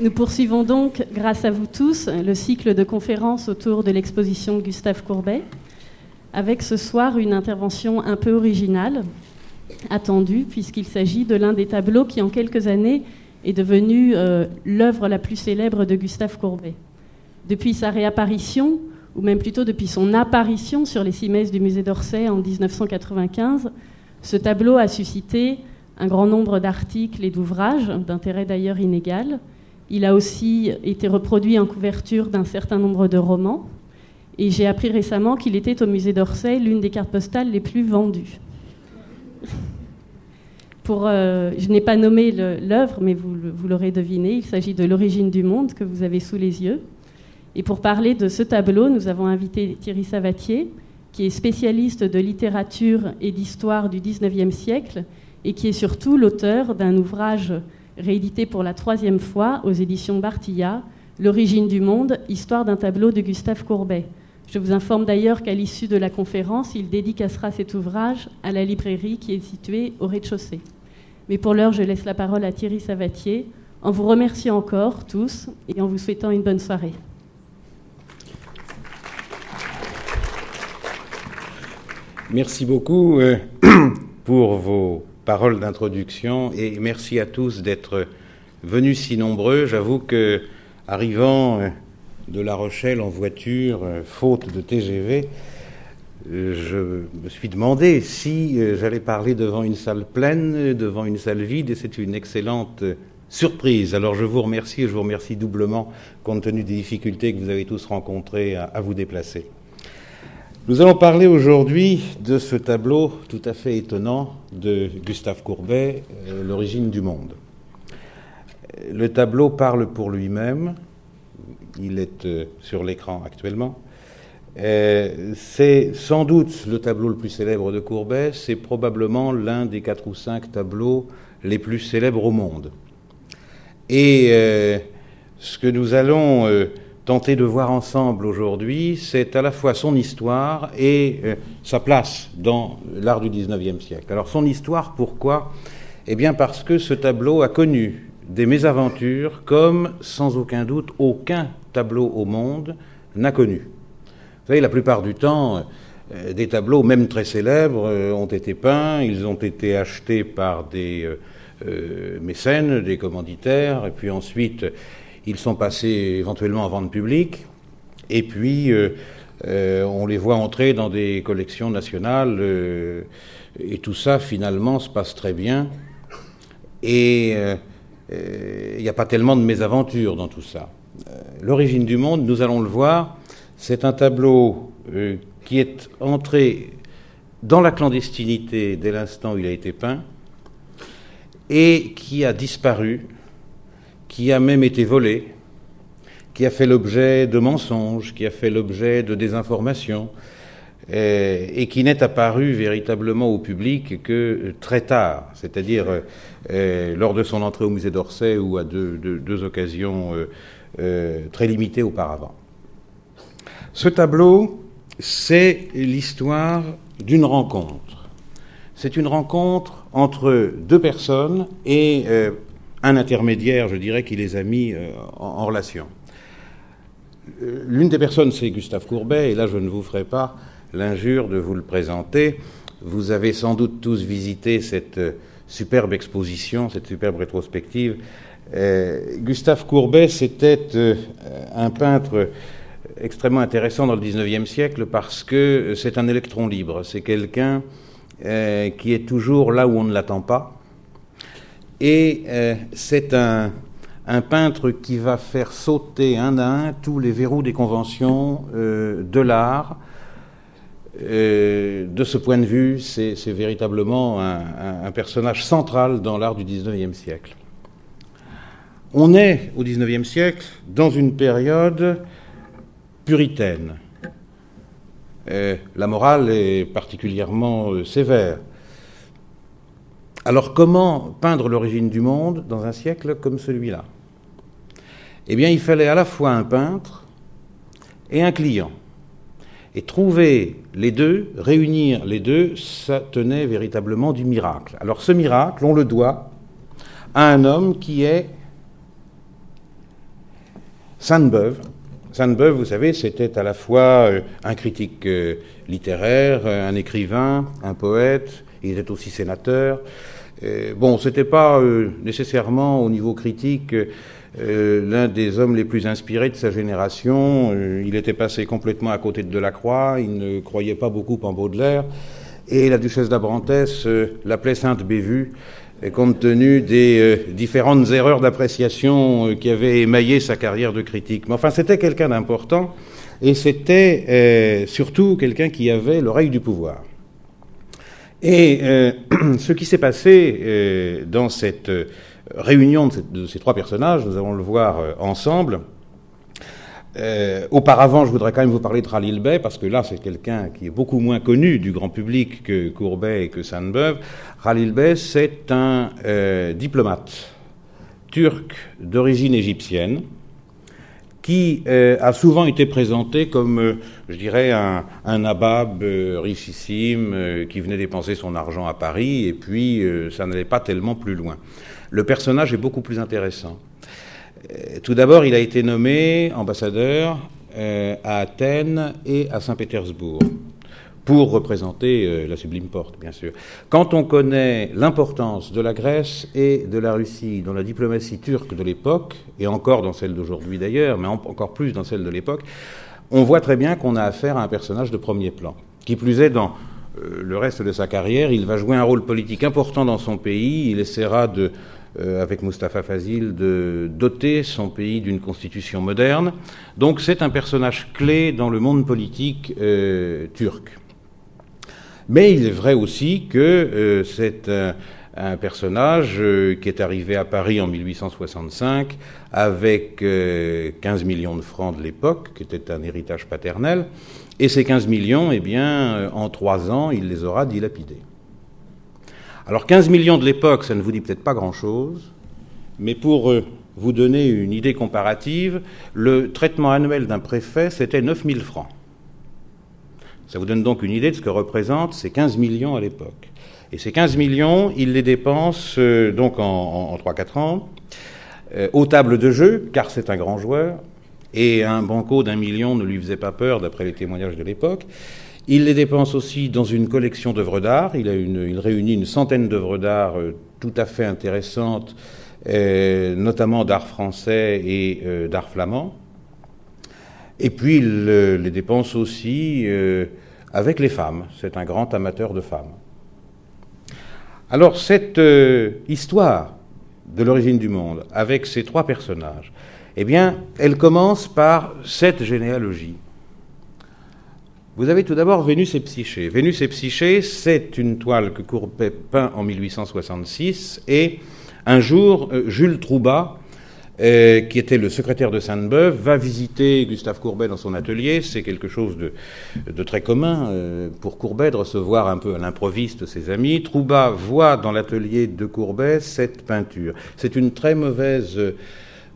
Nous poursuivons donc, grâce à vous tous, le cycle de conférences autour de l'exposition Gustave Courbet, avec ce soir une intervention un peu originale, attendue, puisqu'il s'agit de l'un des tableaux qui, en quelques années, est devenu euh, l'œuvre la plus célèbre de Gustave Courbet. Depuis sa réapparition, ou même plutôt depuis son apparition sur les cimaises du musée d'Orsay en 1995, ce tableau a suscité un grand nombre d'articles et d'ouvrages, d'intérêt d'ailleurs inégal, il a aussi été reproduit en couverture d'un certain nombre de romans. Et j'ai appris récemment qu'il était au musée d'Orsay l'une des cartes postales les plus vendues. Euh, je n'ai pas nommé l'œuvre, mais vous l'aurez deviné, il s'agit de L'origine du monde que vous avez sous les yeux. Et pour parler de ce tableau, nous avons invité Thierry Savatier, qui est spécialiste de littérature et d'histoire du XIXe siècle, et qui est surtout l'auteur d'un ouvrage réédité pour la troisième fois aux éditions Bartilla, L'origine du monde, histoire d'un tableau de Gustave Courbet. Je vous informe d'ailleurs qu'à l'issue de la conférence, il dédicacera cet ouvrage à la librairie qui est située au rez-de-chaussée. Mais pour l'heure, je laisse la parole à Thierry Savatier, en vous remerciant encore tous et en vous souhaitant une bonne soirée. Merci beaucoup euh, pour vos paroles d'introduction et merci à tous d'être venus si nombreux. J'avoue que, arrivant euh, de La Rochelle en voiture, euh, faute de TGV, euh, je me suis demandé si j'allais parler devant une salle pleine, devant une salle vide, et c'est une excellente surprise. Alors je vous remercie et je vous remercie doublement compte tenu des difficultés que vous avez tous rencontrées à vous déplacer. Nous allons parler aujourd'hui de ce tableau tout à fait étonnant de Gustave Courbet, euh, L'origine du monde. Le tableau parle pour lui-même, il est euh, sur l'écran actuellement. Euh, c'est sans doute le tableau le plus célèbre de Courbet, c'est probablement l'un des quatre ou cinq tableaux les plus célèbres au monde. Et ce que nous allons tenter de voir ensemble aujourd'hui, c'est à la fois son histoire et euh, sa place dans l'art du XIXe siècle. Alors son histoire, pourquoi? Eh bien parce que ce tableau a connu des mésaventures comme, sans aucun doute, aucun tableau au monde n'a connu. Vous savez, la plupart du temps, euh, des tableaux, même très célèbres, euh, ont été peints, ils ont été achetés par des mécènes, des commanditaires, et puis ensuite ils sont passés éventuellement en vente publique, et puis euh, euh, on les voit entrer dans des collections nationales, euh, et tout ça finalement se passe très bien. Et il n'y a pas tellement de mésaventures dans tout ça. L'origine du monde, nous allons le voir, c'est un tableau qui est entré dans la clandestinité dès l'instant où il a été peint et qui a disparu qui a même été volé, qui a fait l'objet de mensonges, qui a fait l'objet de désinformations, euh, et, qui n'est apparu véritablement au public que très tard, c'est-à-dire euh, lors de son entrée au musée d'Orsay ou à deux, occasions euh, très limitées auparavant. Ce tableau, c'est l'histoire d'une rencontre. C'est une rencontre entre deux personnes et un intermédiaire, je dirais, qui les a mis euh, en, relation. Euh, l'une des personnes, c'est Gustave Courbet, et là, je ne vous ferai pas l'injure de vous le présenter. Vous avez sans doute tous visité cette euh, superbe exposition, cette superbe rétrospective. Gustave Courbet, c'était un peintre extrêmement intéressant dans le XIXe siècle parce que c'est un électron libre. C'est quelqu'un qui est toujours là où on ne l'attend pas et euh, c'est un, peintre qui va faire sauter un à un tous les verrous des conventions euh, de l'art. Euh, de ce point de vue, c'est véritablement un, personnage central dans l'art du XIXe siècle. On est au XIXe siècle dans une période puritaine. la morale est particulièrement sévère. Alors comment peindre l'origine du monde dans un siècle comme celui-là? Eh bien, il fallait à la fois un peintre et un client. Et trouver les deux, réunir les deux, ça tenait véritablement du miracle. Alors ce miracle, on le doit à un homme qui est Sainte-Beuve. Sainte-Beuve, vous savez, c'était à la fois un critique littéraire, un écrivain, un poète, il était aussi sénateur. Bon, c'était pas nécessairement au niveau critique l'un des hommes les plus inspirés de sa génération. il était passé complètement à côté de Delacroix, il ne croyait pas beaucoup en Baudelaire. Et la duchesse d'Abrantès l'appelait Sainte Bévue compte tenu des euh, différentes erreurs d'appréciation euh, qui avaient émaillé sa carrière de critique. Mais enfin, c'était quelqu'un d'important et c'était euh, surtout quelqu'un qui avait l'oreille du pouvoir. Et ce qui s'est passé dans cette réunion de, ces trois personnages, nous allons le voir ensemble, euh, auparavant, je voudrais quand même vous parler de Khalil Bey, parce que là, c'est quelqu'un qui est beaucoup moins connu du grand public que Courbet et que Sainte-Beuve. Khalil Bey, c'est un euh, diplomate turc d'origine égyptienne qui euh, a souvent été présenté comme, je dirais, un, un nabab richissime qui venait dépenser son argent à Paris, et puis ça n'allait pas tellement plus loin. Le personnage est beaucoup plus intéressant. Euh, tout d'abord, il a été nommé ambassadeur euh, à Athènes et à Saint-Pétersbourg pour représenter euh, la Sublime Porte, bien sûr. Quand on connaît l'importance de la Grèce et de la Russie dans la diplomatie turque de l'époque, et encore dans celle d'aujourd'hui d'ailleurs, mais encore plus dans celle de l'époque, on voit très bien qu'on a affaire à un personnage de premier plan. Qui plus est, dans le reste de sa carrière, il va jouer un rôle politique important dans son pays, il essaiera euh, avec Mustafa Fazil, de doter son pays d'une constitution moderne. Donc c'est un personnage clé dans le monde politique euh, turc. Mais il est vrai aussi que euh, c'est un, personnage qui est arrivé à Paris en 1865 avec 15 millions de francs de l'époque, qui était un héritage paternel. Et ces 15 millions, eh bien, en trois ans, il les aura dilapidés. Alors 15 millions de l'époque, ça ne vous dit peut-être pas grand-chose, mais pour euh, vous donner une idée comparative, le traitement annuel d'un préfet, c'était 9000 francs. Ça vous donne donc une idée de ce que représentent ces 15 millions à l'époque. Et ces 15 millions, il les dépense euh, donc en, 3-4 ans, euh, aux tables de jeu, car c'est un grand joueur, et un banco d'un million ne lui faisait pas peur d'après les témoignages de l'époque. Il les dépense aussi dans une collection d'œuvres d'art. Il, réunit une centaine d'œuvres d'art euh, tout à fait intéressantes, notamment d'art français et d'art flamand. Et puis il les dépense aussi avec les femmes. C'est un grand amateur de femmes. Alors cette histoire de l'origine du monde, avec ces trois personnages, eh bien, elle commence par cette généalogie. Vous avez tout d'abord Vénus et Psyché. Vénus et Psyché, c'est une toile que Courbet peint en 1866 et un jour, euh, Jules Troubat, euh, qui était le secrétaire de Sainte-Beuve, va visiter Gustave Courbet dans son atelier. C'est quelque chose de, très commun euh, pour Courbet de recevoir un peu à l'improviste ses amis. Troubat voit dans l'atelier de Courbet cette peinture. C'est une très mauvaise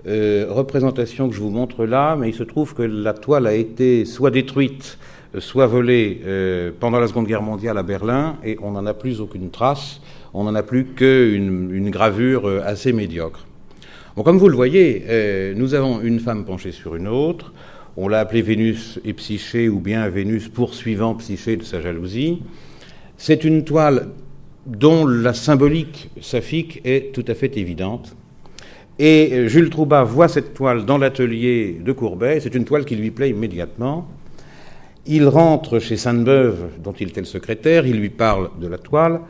représentation que je vous montre là, mais il se trouve que la toile a été soit détruite soit volé euh, pendant la Seconde Guerre mondiale à Berlin et on n'en a plus aucune trace, on n'en a plus qu'une une gravure euh, assez médiocre. Comme vous le voyez, euh, nous avons une femme penchée sur une autre, on l'a appelée Vénus et Psyché ou bien Vénus poursuivant Psyché de sa jalousie. C'est une toile dont la symbolique saphique est tout à fait évidente. Et Jules Troubat voit cette toile dans l'atelier de Courbet, c'est une toile qui lui plaît immédiatement. Il rentre chez Sainte-Beuve, dont il était le secrétaire, il lui parle de la toile,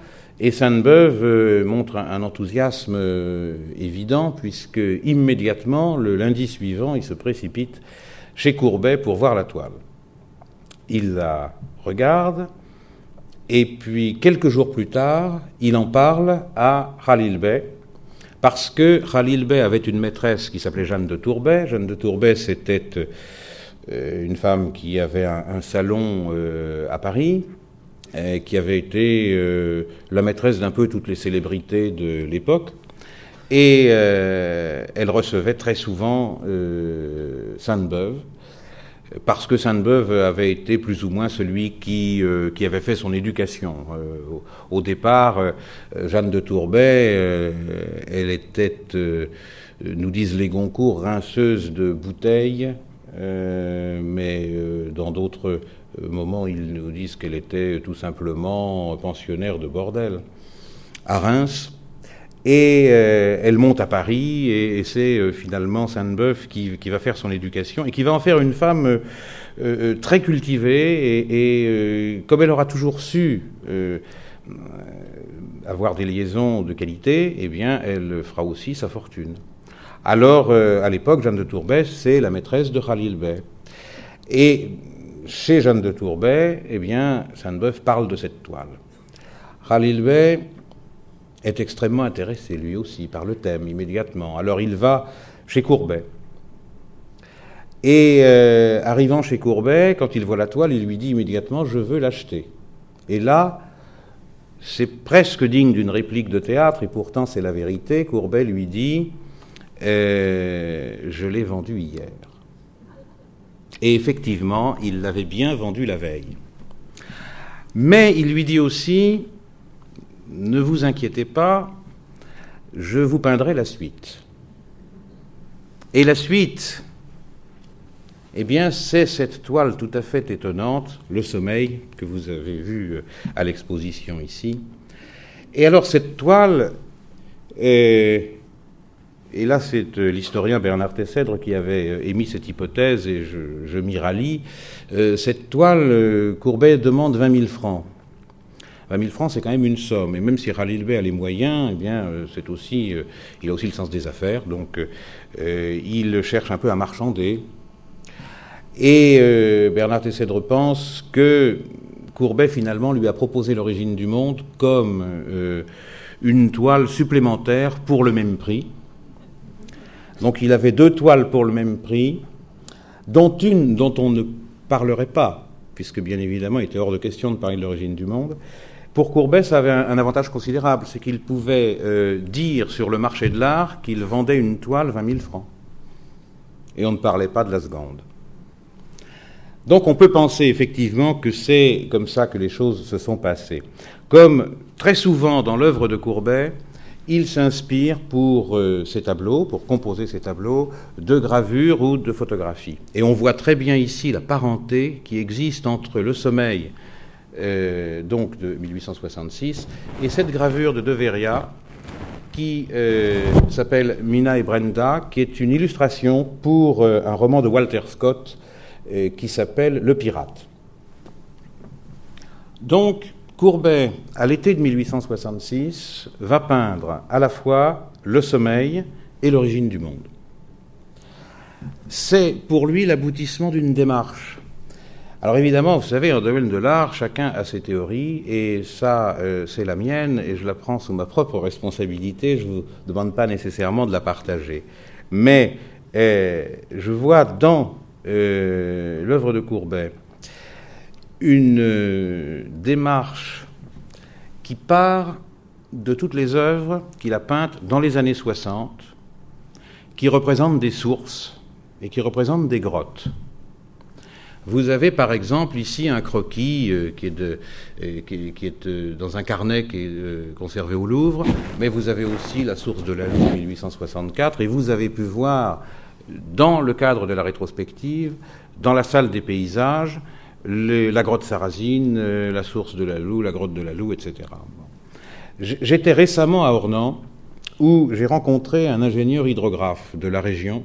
et Sainte-Beuve euh, montre un, enthousiasme euh, évident, puisque immédiatement, le lundi suivant, il se précipite chez Courbet pour voir la toile. Il la regarde, et puis quelques jours plus tard, il en parle à Khalil Bey, parce que Khalil Bey avait une maîtresse qui s'appelait Jeanne de Tourbet. Jeanne de Tourbet, c'était euh, une femme qui avait un, salon à Paris, qui avait été euh, la maîtresse d'un peu toutes les célébrités de l'époque. Et elle recevait très souvent Sainte-Beuve. parce que Sainte-Beuve avait été plus ou moins celui qui, qui avait fait son éducation. Au, départ, Jeanne de Tourbet, elle était, nous disent les Goncourt, rinceuse de bouteilles, mais dans d'autres moments, ils nous disent qu'elle était tout simplement pensionnaire de bordel à Reims. Et euh, elle monte à Paris, et, c'est euh, finalement Sainte-Beuve qui, va faire son éducation, et qui va en faire une femme euh, très cultivée, et, comme elle aura toujours su avoir des liaisons de qualité, eh bien, elle fera aussi sa fortune. Alors, à l'époque, Jeanne de Tourbet, c'est la maîtresse de Khalil Bey. Et chez Jeanne de Tourbet, eh bien, Sainte-Beuve parle de cette toile. Khalil est extrêmement intéressé lui aussi par le thème immédiatement. Alors il va chez Courbet. Et euh, arrivant chez Courbet, quand il voit la toile, il lui dit immédiatement Je veux l'acheter. Et là, c'est presque digne d'une réplique de théâtre, et pourtant c'est la vérité. Courbet lui dit euh, Je l'ai vendu hier. Et effectivement, il l'avait bien vendu la veille. Mais il lui dit aussi ne vous inquiétez pas, je vous peindrai la suite. Et la suite, eh bien, c'est cette toile tout à fait étonnante, Le Sommeil, que vous avez vu euh, à l'exposition ici. Et alors, cette toile, et là, c'est euh, l'historien Bernard Tessèdre qui avait euh, émis cette hypothèse, et je, m'y rallie. Cette toile, Courbet demande 20 000 francs. 20 000 francs, c'est quand même une somme. Et même si Khalil Bey a les moyens, eh bien, euh, c'est aussi, euh, il a aussi le sens des affaires. Donc, euh, il cherche un peu à marchander. Et Bernard Tessèdre pense que Courbet, finalement, lui a proposé l'origine du monde comme une toile supplémentaire pour le même prix. Donc, il avait deux toiles pour le même prix, dont une dont on ne parlerait pas, puisque bien évidemment, il était hors de question de parler de l'origine du monde, pour Courbet, ça avait un, avantage considérable, c'est qu'il pouvait euh, dire sur le marché de l'art qu'il vendait une toile 20 000 francs. Et on ne parlait pas de la seconde. Donc on peut penser effectivement que c'est comme ça que les choses se sont passées. Comme très souvent dans l'œuvre de Courbet, il s'inspire pour euh, ces tableaux, pour composer ces tableaux, de gravures ou de photographies. Et on voit très bien ici la parenté qui existe entre le sommeil euh, donc de 1866, et cette gravure de De qui euh, s'appelle Mina et Brenda, qui est une illustration pour euh, un roman de Walter Scott qui s'appelle Le Pirate. Donc, Courbet, à l'été de 1866, va peindre à la fois le sommeil et l'origine du monde. C'est pour lui l'aboutissement d'une démarche alors évidemment, vous savez, en domaine de l'art, chacun a ses théories, et ça, euh, c'est la mienne, et je la prends sous ma propre responsabilité, je ne vous demande pas nécessairement de la partager. Mais euh, je vois dans euh, l'œuvre de Courbet une démarche qui part de toutes les œuvres qu'il a peintes dans les années 60, qui représentent des sources et qui représentent des grottes. Vous avez par exemple ici un croquis euh, qui est, de, euh, qui, est euh, dans un carnet qui est conservé au Louvre, mais vous avez aussi la source de la Lune 1864, et vous avez pu voir dans le cadre de la rétrospective, dans la salle des paysages, la grotte Sarrazine, la source de la Loue, la grotte de la Loue, etc. J'étais récemment à Ornans, où j'ai rencontré un ingénieur hydrographe de la région,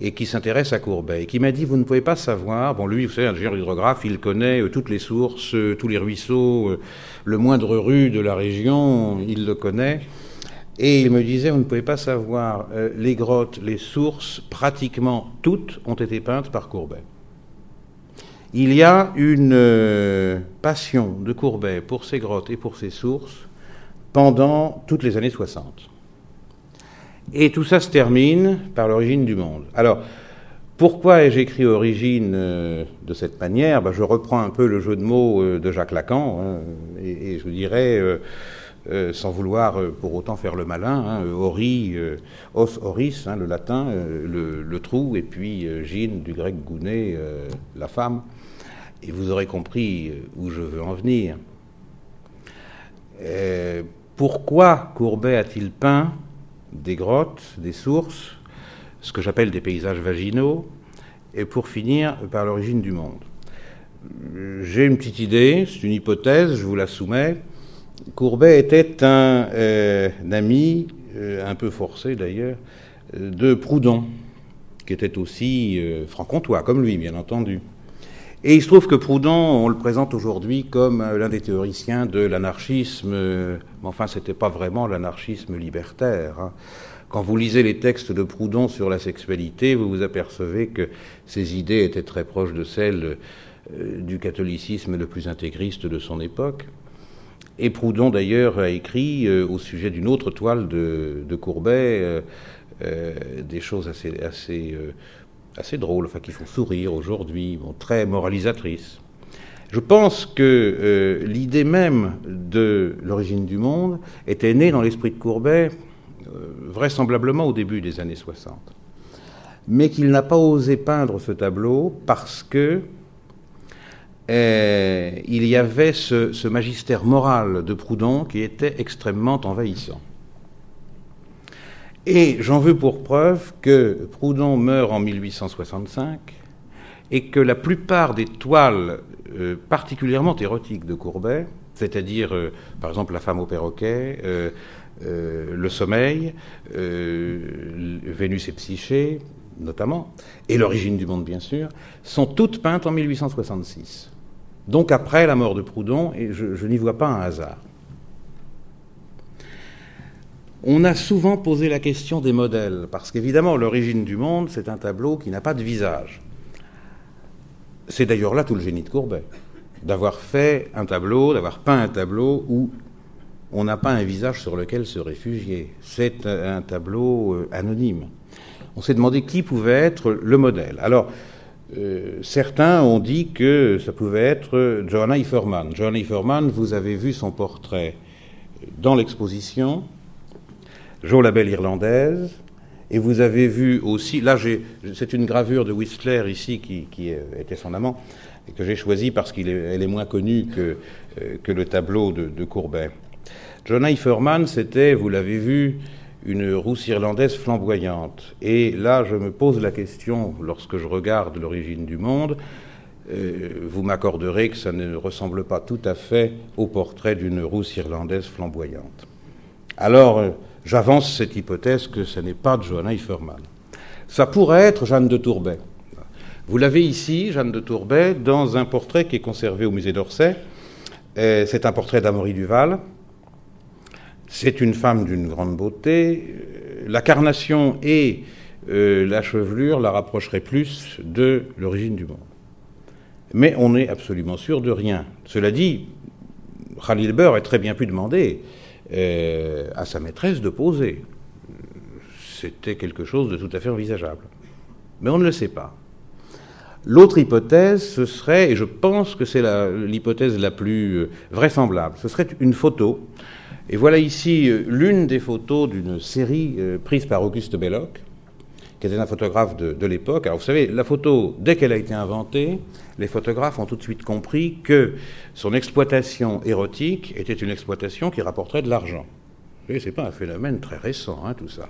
et qui s'intéresse à Courbet, et qui m'a dit, vous ne pouvez pas savoir, bon lui, vous savez, ingénieur hydrographe, il connaît euh, toutes les sources, euh, tous les ruisseaux, euh, le moindre rue de la région, il le connaît, et il me disait, vous ne pouvez pas savoir, les grottes, les sources, pratiquement toutes ont été peintes par Courbet. Il y a une passion de Courbet pour ces grottes et pour ces sources pendant toutes les années 60. Et tout ça se termine par l'origine du monde. Alors, pourquoi ai-je écrit origine euh, de cette manière? Ben, Je reprends un peu le jeu de mots euh, de Jacques Lacan, hein, et, je dirais, euh, sans vouloir euh, pour autant faire le malin, hein, ori, os oris, hein, le latin, le, trou, et puis gine du grec gouné, la femme. Et vous aurez compris où je veux en venir. pourquoi Courbet a-t-il peint des grottes, des sources, ce que j'appelle des paysages vaginaux, et pour finir par l'origine du monde? J'ai une petite idée, c'est une hypothèse, je vous la soumets. Courbet était un, euh, ami, euh, un peu forcé d'ailleurs, de Proudhon, qui était aussi euh, franc-comtois, comme lui, bien entendu. Et il se trouve que Proudhon, on le présente aujourd'hui comme l'un des théoriciens de l'anarchisme, mais enfin, c'était pas vraiment l'anarchisme libertaire. Hein. Quand vous lisez les textes de Proudhon sur la sexualité, vous vous apercevez que ses idées étaient très proches de celles du catholicisme le plus intégriste de son époque. Et Proudhon, d'ailleurs, a écrit euh, au sujet d'une autre toile de, Courbet euh, euh, des choses assez, assez drôles, enfin, qui font sourire aujourd'hui, très moralisatrices. Je pense que l'idée même de l'origine du monde était née dans l'esprit de Courbet vraisemblablement au début des années 60. Mais qu'il n'a pas osé peindre ce tableau parce que euh, il y avait ce, magistère moral de Proudhon qui était extrêmement envahissant. Et j'en veux pour preuve que Proudhon meurt en 1865 et que la plupart des toiles euh, particulièrement érotiques de Courbet, c'est-à-dire euh, par exemple La femme au perroquet, Le sommeil, Vénus et Psyché notamment, et L'origine du monde bien sûr, sont toutes peintes en 1866 donc après la mort de Proudhon, et je, n'y vois pas un hasard. On a souvent posé la question des modèles, parce qu'évidemment, l'origine du monde, c'est un tableau qui n'a pas de visage. C'est d'ailleurs là tout le génie de Courbet, d'avoir fait un tableau, d'avoir peint un tableau où on n'a pas un visage sur lequel se réfugier. C'est un tableau euh, anonyme. On s'est demandé qui pouvait être le modèle. Alors, euh, certains ont dit que ça pouvait être Johanna Iferman. Johanna Iferman, vous avez vu son portrait dans l'exposition, Jo la belle irlandaise, et vous avez vu aussi, là c'est une gravure de Whistler ici qui, était son amant, et que j'ai choisi parce qu'elle est, moins connue que, euh, que le tableau de, Courbet. Johanna Iferman, c'était, vous l'avez vu, une rousse irlandaise flamboyante. Et là, je me pose la question, lorsque je regarde l'origine du monde, euh, vous m'accorderez que ça ne ressemble pas tout à fait au portrait d'une rousse irlandaise flamboyante. Alors, euh, j'avance cette hypothèse que ce n'est pas Johanna Iferman. Ça pourrait être Jeanne de Tourbet. Vous l'avez ici, Jeanne de Tourbet, dans un portrait qui est conservé au musée d'Orsay. C'est un portrait d'Amaury Duval, c'est une femme d'une grande beauté. La carnation et euh, la chevelure la rapprocheraient plus de l'origine du monde. Mais on n'est absolument sûr de rien. Cela dit, Khalil Beur a très bien pu demander à sa maîtresse de poser. C'était quelque chose de tout à fait envisageable. Mais on ne le sait pas. L'autre hypothèse, ce serait, et je pense que c'est l'hypothèse la, plus euh, vraisemblable, ce serait une photo et voilà ici euh, l'une des photos d'une série euh, prise par Auguste Belloc, qui était un photographe de, l'époque. Alors vous savez, la photo, dès qu'elle a été inventée, les photographes ont tout de suite compris que son exploitation érotique était une exploitation qui rapporterait de l'argent. Ce n'est pas un phénomène très récent, hein, tout ça.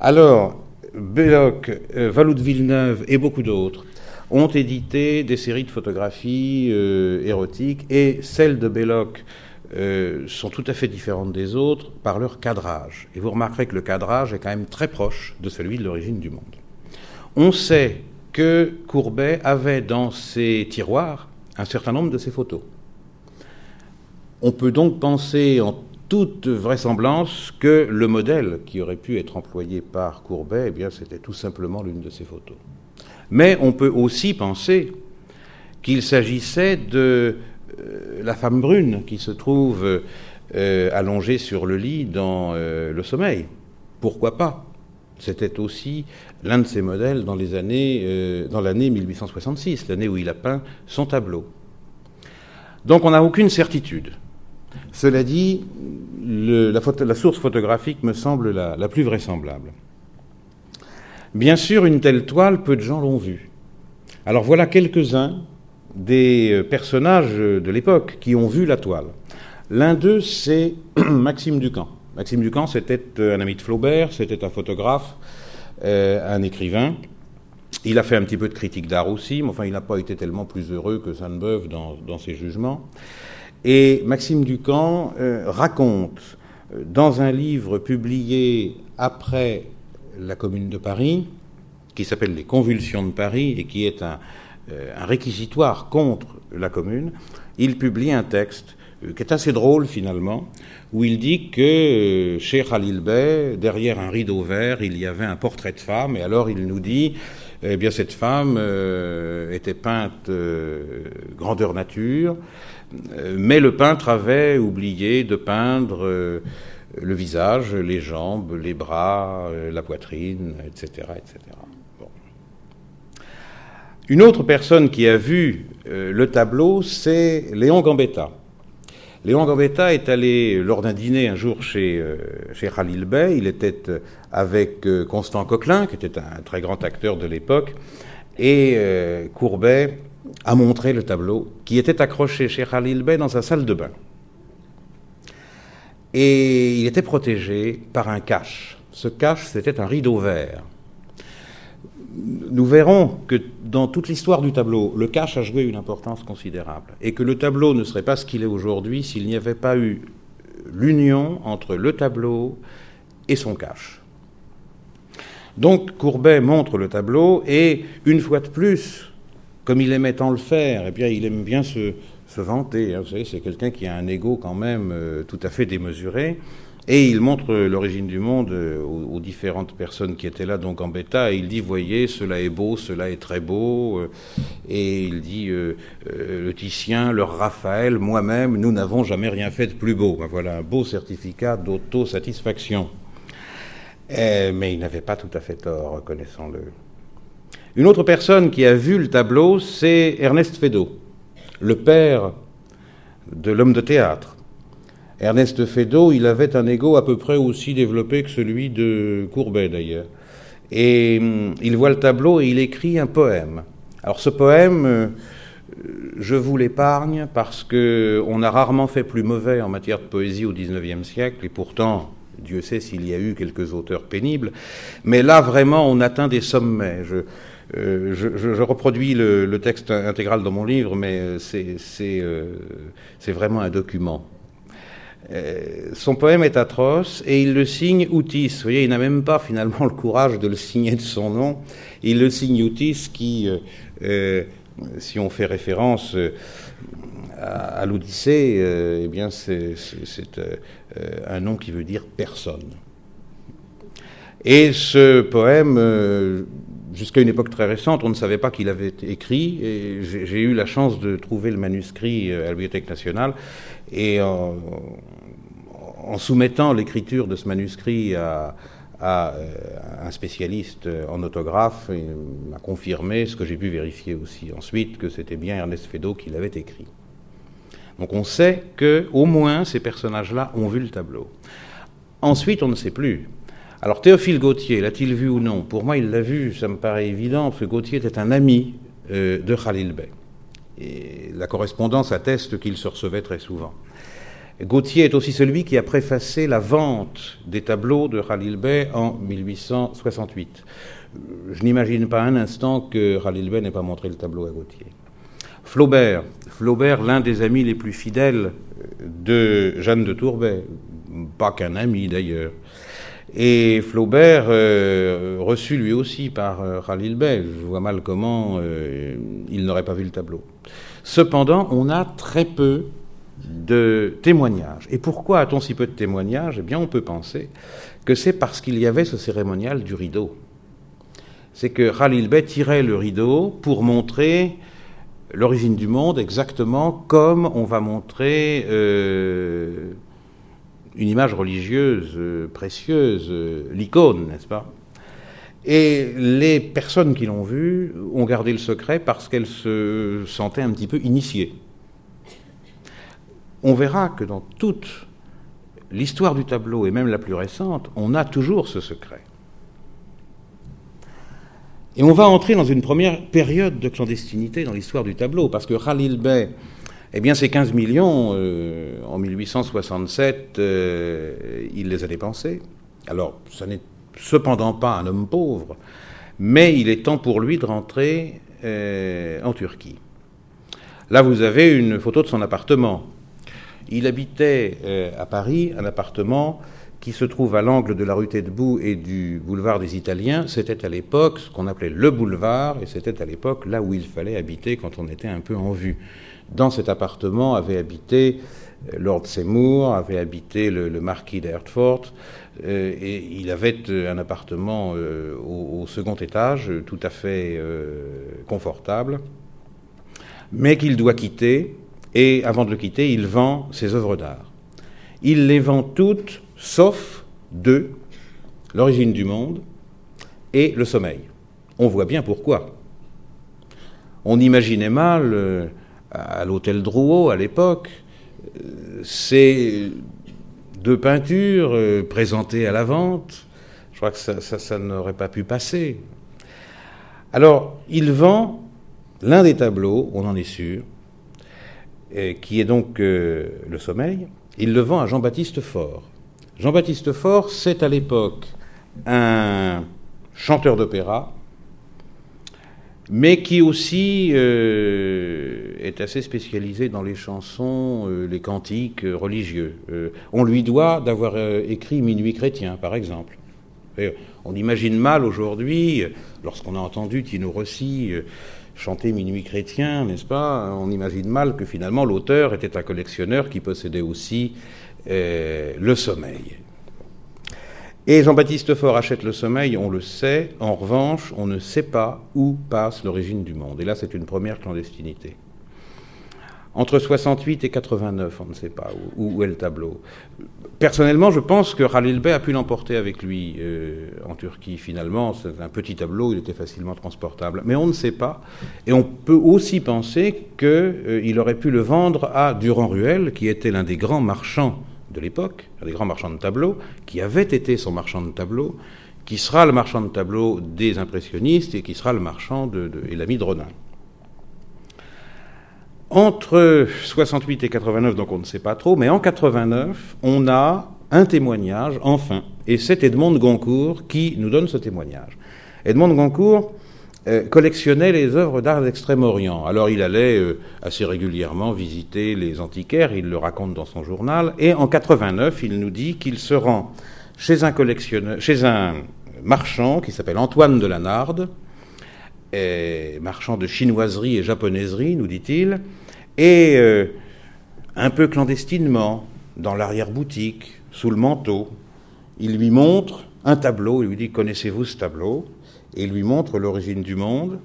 Alors, Belloc, euh, Valoud Villeneuve et beaucoup d'autres ont édité des séries de photographies érotiques et celle de Belloc euh, sont tout à fait différentes des autres par leur cadrage. Et vous remarquerez que le cadrage est quand même très proche de celui de l'origine du monde. On sait que Courbet avait dans ses tiroirs un certain nombre de ses photos. On peut donc penser en toute vraisemblance que le modèle qui aurait pu être employé par Courbet, eh bien, c'était tout simplement l'une de ses photos. Mais on peut aussi penser qu'il s'agissait de la femme brune qui se trouve euh, allongée sur le lit dans euh, le sommeil. Pourquoi pas? C'était aussi l'un de ses modèles dans l'année 1866, l'année où il a peint son tableau. Donc on n'a aucune certitude. Cela dit, la, source photographique me semble la, plus vraisemblable. Bien sûr, une telle toile, peu de gens l'ont vue. Alors voilà quelques-uns des euh, personnages de l'époque qui ont vu la toile. L'un d'eux, c'est Maxime Ducamp. Maxime Ducamp, c'était euh, un ami de Flaubert, c'était un photographe, euh, un écrivain. Il a fait un petit peu de critique d'art aussi, mais enfin, il n'a pas été tellement plus heureux que Sainte-Beuve dans, ses jugements. Et Maxime Ducamp raconte dans un livre publié après la Commune de Paris, qui s'appelle Les Convulsions de Paris et qui est un, un réquisitoire contre la Commune, il publie un texte euh, qui est assez drôle finalement, où il dit que euh, chez Khalil Bey, derrière un rideau vert, il y avait un portrait de femme, et alors il nous dit, eh bien cette femme était peinte grandeur nature, mais le peintre avait oublié de peindre le visage, les jambes, les bras, la poitrine, etc., etc. Une autre personne qui a vu euh, le tableau, c'est Léon Gambetta. Léon Gambetta est allé lors d'un dîner un jour chez, euh, chez Khalil Bey. Il était euh, avec Constant Coquelin, qui était un très grand acteur de l'époque, et Courbet a montré le tableau qui était accroché chez Khalil Bey dans sa salle de bain. Et il était protégé par un cache. Ce cache, c'était un rideau vert nous verrons que dans toute l'histoire du tableau, le cache a joué une importance considérable et que le tableau ne serait pas ce qu'il est aujourd'hui s'il n'y avait pas eu l'union entre le tableau et son cache. Donc Courbet montre le tableau et une fois de plus, comme il aimait tant le faire, et eh bien il aime bien se, vanter. Hein, vous savez, c'est quelqu'un qui a un ego quand même euh, tout à fait démesuré. Et il montre l'origine du monde euh, aux, différentes personnes qui étaient là, donc en bêta, et il dit, voyez, cela est beau, cela est très beau, euh, et il dit, euh, le Titien, le Raphaël, moi-même, nous n'avons jamais rien fait de plus beau. Ben voilà un beau certificat d'autosatisfaction. mais il n'avait pas tout à fait tort, reconnaissons-le. Une autre personne qui a vu le tableau, c'est Ernest Feydeau, le père de l'homme de théâtre Ernest Feydeau, il avait un ego à peu près aussi développé que celui de Courbet d'ailleurs. Et hum, il voit le tableau et il écrit un poème. Alors ce poème, euh, je vous l'épargne parce que on a rarement fait plus mauvais en matière de poésie au XIXe siècle, et pourtant, Dieu sait s'il y a eu quelques auteurs pénibles. Mais là, vraiment, on atteint des sommets. Je, euh, reproduis le, texte intégral dans mon livre, mais c'est euh, vraiment un document. Euh, son poème est atroce et il le signe Outis. Vous voyez, il n'a même pas finalement le courage de le signer de son nom. Il le signe Outis qui, euh, euh, si on fait référence à, l'Odyssée, eh bien c'est un nom qui veut dire personne. Et ce poème, jusqu'à une époque très récente, on ne savait pas qu'il avait écrit. J'ai eu la chance de trouver le manuscrit à la Bibliothèque nationale. Et en, soumettant l'écriture de ce manuscrit à, euh, un spécialiste en autographe, il m'a confirmé ce que j'ai pu vérifier aussi ensuite, que c'était bien Ernest Feydeau qui l'avait écrit. Donc on sait que au moins ces personnages-là ont vu le tableau. Ensuite, on ne sait plus. Alors Théophile Gautier, l'a-t-il vu ou non? Pour moi, il l'a vu, ça me paraît évident, parce que Gautier était un ami euh, de Khalil Bey. Et la correspondance atteste qu'il se recevait très souvent. Gautier est aussi celui qui a préfacé la vente des tableaux de Khalil Bey en 1868. Je n'imagine pas un instant que Khalil Bey n'ait pas montré le tableau à Gautier. Flaubert, Flaubert, l'un des amis les plus fidèles de Jeanne de Tourbet, pas qu'un ami d'ailleurs. Et Flaubert, euh, reçu lui aussi par euh, Khalil Bey, je vois mal comment euh, il n'aurait pas vu le tableau. Cependant, on a très peu de témoignages. Et pourquoi a-t-on si peu de témoignages? Eh bien, on peut penser que c'est parce qu'il y avait ce cérémonial du rideau. C'est que Khalil Bey tirait le rideau pour montrer l'origine du monde exactement comme on va montrer euh, une image religieuse euh, précieuse, euh, l'icône, n'est-ce pas? Et les personnes qui l'ont vu ont gardé le secret parce qu'elles se sentaient un petit peu initiées. On verra que dans toute l'histoire du tableau, et même la plus récente, on a toujours ce secret. Et on va entrer dans une première période de clandestinité dans l'histoire du tableau, parce que Khalil Bey, eh bien, ces 15 millions, euh, en 1867, euh, il les a dépensés. Alors, ce n'est cependant pas un homme pauvre, mais il est temps pour lui de rentrer euh, en Turquie. Là, vous avez une photo de son appartement. Il habitait à Paris un appartement qui se trouve à l'angle de la rue Tête-Bout et du boulevard des Italiens, c'était à l'époque ce qu'on appelait le boulevard, et c'était à l'époque là où il fallait habiter quand on était un peu en vue. Dans cet appartement avait habité euh, Lord Seymour, avait habité le, marquis d'Hertford, euh, et il avait euh, un appartement au, second étage, tout à fait confortable, mais qu'il doit quitter, et avant de le quitter, il vend ses œuvres d'art. Il les vend toutes sauf deux, l'origine du monde et le sommeil. On voit bien pourquoi. On imaginait mal, euh, à l'hôtel Drouot à l'époque, euh, ces deux peintures euh, présentées à la vente. Je crois que ça, n'aurait pas pu passer. Alors, il vend l'un des tableaux, on en est sûr, qui est donc le sommeil. Il le vend à Jean-Baptiste Faure. Jean-Baptiste Faure, c'est à l'époque un chanteur d'opéra, mais qui aussi euh, est assez spécialisé dans les chansons, euh, les cantiques religieux. Euh, on lui doit d'avoir écrit Minuit chrétien, par exemple. on imagine mal aujourd'hui, lorsqu'on a entendu Tino Rossi chanter Minuit chrétien, n'est-ce pas? On imagine mal que finalement l'auteur était un collectionneur qui possédait aussi euh, le sommeil. Et Jean-Baptiste Faure achète le sommeil, on le sait. En revanche, on ne sait pas où passe l'origine du monde. Et là, c'est une première clandestinité. Entre 68 et 89, on ne sait pas où, est le tableau. Personnellement, je pense que Khalil Bey a pu l'emporter avec lui euh, en Turquie. Finalement, c'est un petit tableau, il était facilement transportable. Mais on ne sait pas. Et on peut aussi penser qu'il euh, aurait pu le vendre à Durand-Ruel, qui était l'un des grands marchands de l'époque, un des grands marchands de tableaux, qui avait été son marchand de tableaux, qui sera le marchand de tableaux des impressionnistes et qui sera le marchand de, et l'ami de Rodin. Entre 68 et 89, donc on ne sait pas trop, mais en 89, on a un témoignage, enfin, et c'est Edmond de Goncourt qui nous donne ce témoignage. Edmond de Goncourt euh, collectionnait les œuvres d'art d'Extrême-Orient. Alors il allait euh, assez régulièrement visiter les antiquaires, il le raconte dans son journal, et en 89, il nous dit qu'il se rend chez un collectionneur, chez un marchand qui s'appelle Antoine de la Narde, marchand de chinoiserie et japonaiserie, nous dit-il, et euh, un peu clandestinement, dans l'arrière-boutique, sous le manteau, il lui montre un tableau, il lui dit Connaissez-vous ce tableau? Et il lui montre l'origine du monde,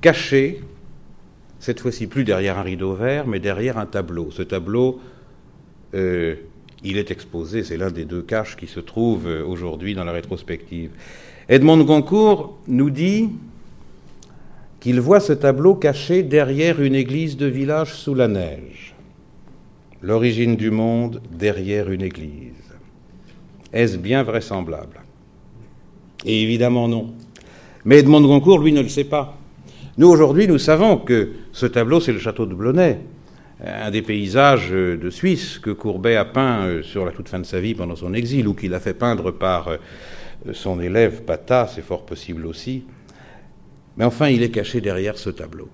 caché, cette fois-ci plus derrière un rideau vert, mais derrière un tableau. Ce tableau, euh, il est exposé, c'est l'un des deux caches qui se trouvent euh, aujourd'hui dans la rétrospective. Edmond Goncourt nous dit qu'il voit ce tableau caché derrière une église de village sous la neige. L'origine du monde derrière une église. Est-ce bien vraisemblable? Évidemment non. Mais Edmond Goncourt, lui, ne le sait pas. Nous, aujourd'hui, nous savons que ce tableau, c'est le château de Blonay, un des paysages de Suisse que Courbet a peint euh, sur la toute fin de sa vie pendant son exil, ou qu'il a fait peindre par euh, son élève Pata, c'est fort possible aussi. Mais enfin, il est caché derrière ce tableau.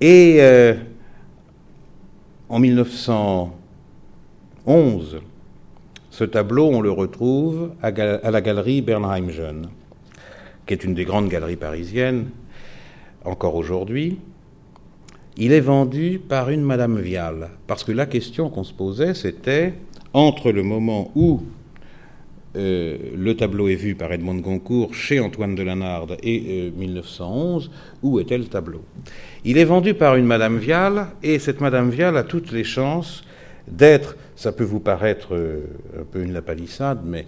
Et euh, en 1911, ce tableau, on le retrouve à, la galerie Bernheim Jeune, qui est une des grandes galeries parisiennes, encore aujourd'hui. Il est vendu par une Madame Vial, parce que la question qu'on se posait, c'était entre le moment où euh, le tableau est vu par Edmond Goncourt chez Antoine de Lanarde et 1911. Euh, où était le tableau? Il est vendu par une Madame Vial et cette Madame Vial a toutes les chances d'être, ça peut vous paraître euh, un peu une lapalissade, mais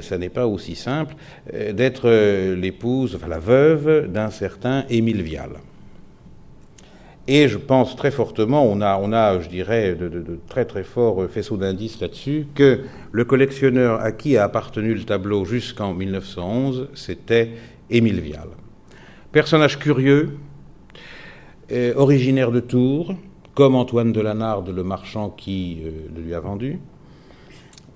ça n'est pas aussi simple, d'être l'épouse, enfin la veuve d'un certain Émile Vial. Et je pense très fortement, on a, je dirais, de, très très forts faisceaux d'indices là-dessus, que le collectionneur à qui a appartenu le tableau jusqu'en 1911, c'était Émile Vial. Personnage curieux, euh, originaire de Tours, comme Antoine de Lanarde, le marchand qui euh, le lui a vendu,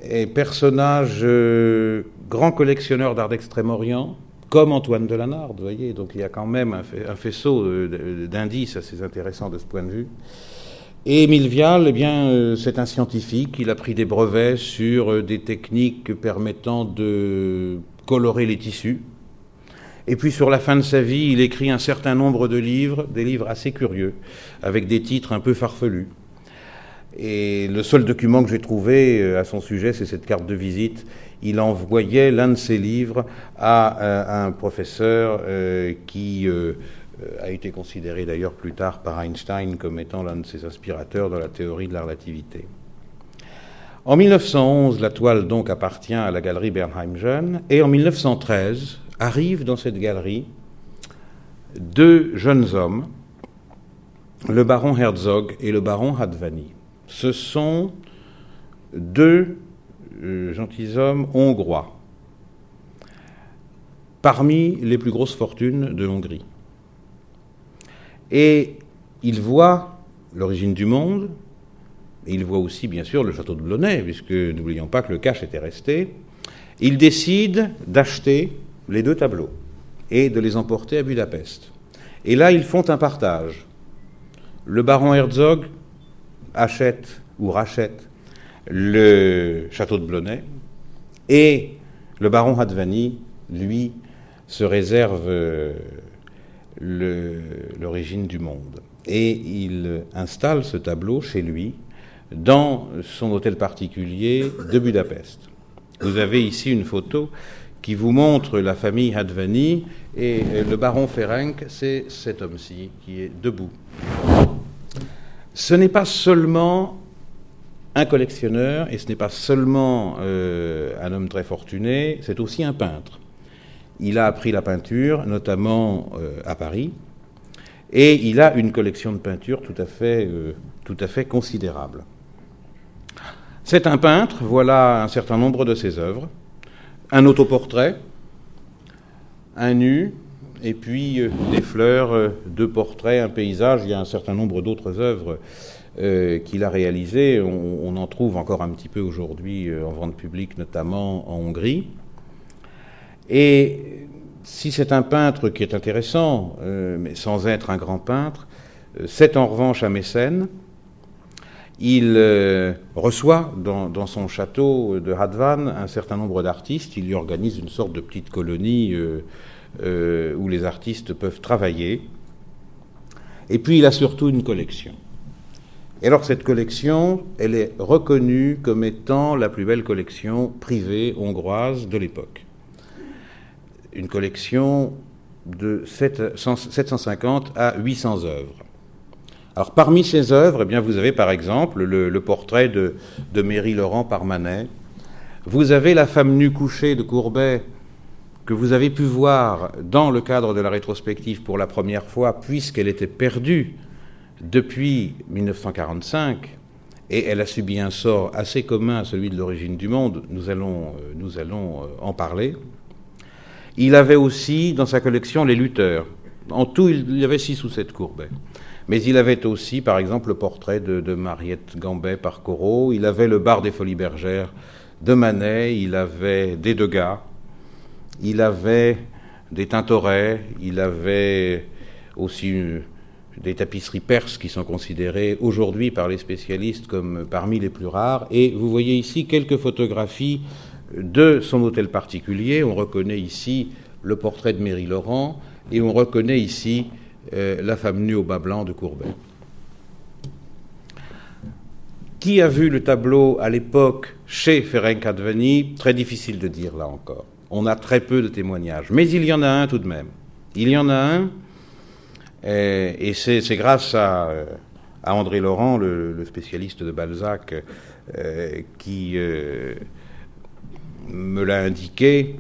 et personnage euh, grand collectionneur d'art d'Extrême-Orient, comme Antoine de Lanarde, vous voyez, donc il y a quand même un, faisceau d'indices assez intéressants de ce point de vue. Et Émile Vial, eh bien, c'est un scientifique, il a pris des brevets sur des techniques permettant de colorer les tissus, et puis sur la fin de sa vie, il écrit un certain nombre de livres, des livres assez curieux, avec des titres un peu farfelus. Et le seul document que j'ai trouvé euh, à son sujet, c'est cette carte de visite. Il envoyait l'un de ses livres à, euh, un professeur euh, qui a été considéré d'ailleurs plus tard par Einstein comme étant l'un de ses inspirateurs dans la théorie de la relativité. En 1911, la toile donc appartient à la galerie Bernheim Jeune, et en 1913, arrivent dans cette galerie deux jeunes hommes, le baron Herzog et le baron Hadvani. Ce sont deux euh, gentilshommes hongrois, parmi les plus grosses fortunes de Hongrie. Et ils voient l'origine du monde, et ils voient aussi, bien sûr, le château de Blonay, puisque n'oublions pas que le cache était resté. Ils décident d'acheter les deux tableaux et de les emporter à Budapest. Et là, ils font un partage. Le baron Herzog achète ou rachète le château de Blonay et le baron Hadvani, lui, se réserve euh, l'origine du monde. Et il installe ce tableau chez lui dans son hôtel particulier de Budapest. Vous avez ici une photo qui vous montre la famille Hadvani, et le baron Ferenc, c'est cet homme-ci qui est debout. Ce n'est pas seulement un collectionneur, et ce n'est pas seulement euh, un homme très fortuné, c'est aussi un peintre. Il a appris la peinture, notamment euh, à Paris, et il a une collection de peintures tout à fait, euh, tout à fait considérable. C'est un peintre, voilà un certain nombre de ses œuvres un autoportrait, un nu, et puis euh, des fleurs, euh, deux portraits, un paysage. Il y a un certain nombre d'autres œuvres euh, qu'il a réalisées. On, en trouve encore un petit peu aujourd'hui en vente publique, notamment en Hongrie. Et si c'est un peintre qui est intéressant, mais sans être un grand peintre, c'est en revanche un mécène il reçoit dans, son château de Hadvan un certain nombre d'artistes. Il y organise une sorte de petite colonie euh, où les artistes peuvent travailler. Et puis il a surtout une collection. Et alors cette collection, elle est reconnue comme étant la plus belle collection privée hongroise de l'époque. Une collection de 750 à 800 œuvres. Alors parmi ces œuvres, eh bien, vous avez par exemple le, portrait de, de Méry Laurent par Manet. Vous avez la femme nue couchée de Courbet que vous avez pu voir dans le cadre de la rétrospective pour la première fois, puisqu'elle était perdue depuis 1945, et elle a subi un sort assez commun à celui de l'origine du monde, nous allons, euh, nous allons euh, en parler. Il avait aussi dans sa collection les lutteurs. En tout, il y avait six ou sept courbets. Mais il avait aussi, par exemple, le portrait de, Mariette Gambet par Corot, il avait le bar des Folies Bergères de Manet, il avait des Degas, il avait des Tintorets, il avait aussi des tapisseries perses qui sont considérées aujourd'hui par les spécialistes comme parmi les plus rares. Et vous voyez ici quelques photographies de son hôtel particulier. On reconnaît ici le portrait de Méry Laurent et on reconnaît ici euh, la femme nue au bas blanc de Courbet. Qui a vu le tableau à l'époque chez Ferenc Advani Très difficile de dire là encore. On a très peu de témoignages. Mais il y en a un tout de même. Il y en a un, euh, et, c'est grâce à, euh, André Laurent, le, spécialiste de Balzac, qui me l'a indiqué.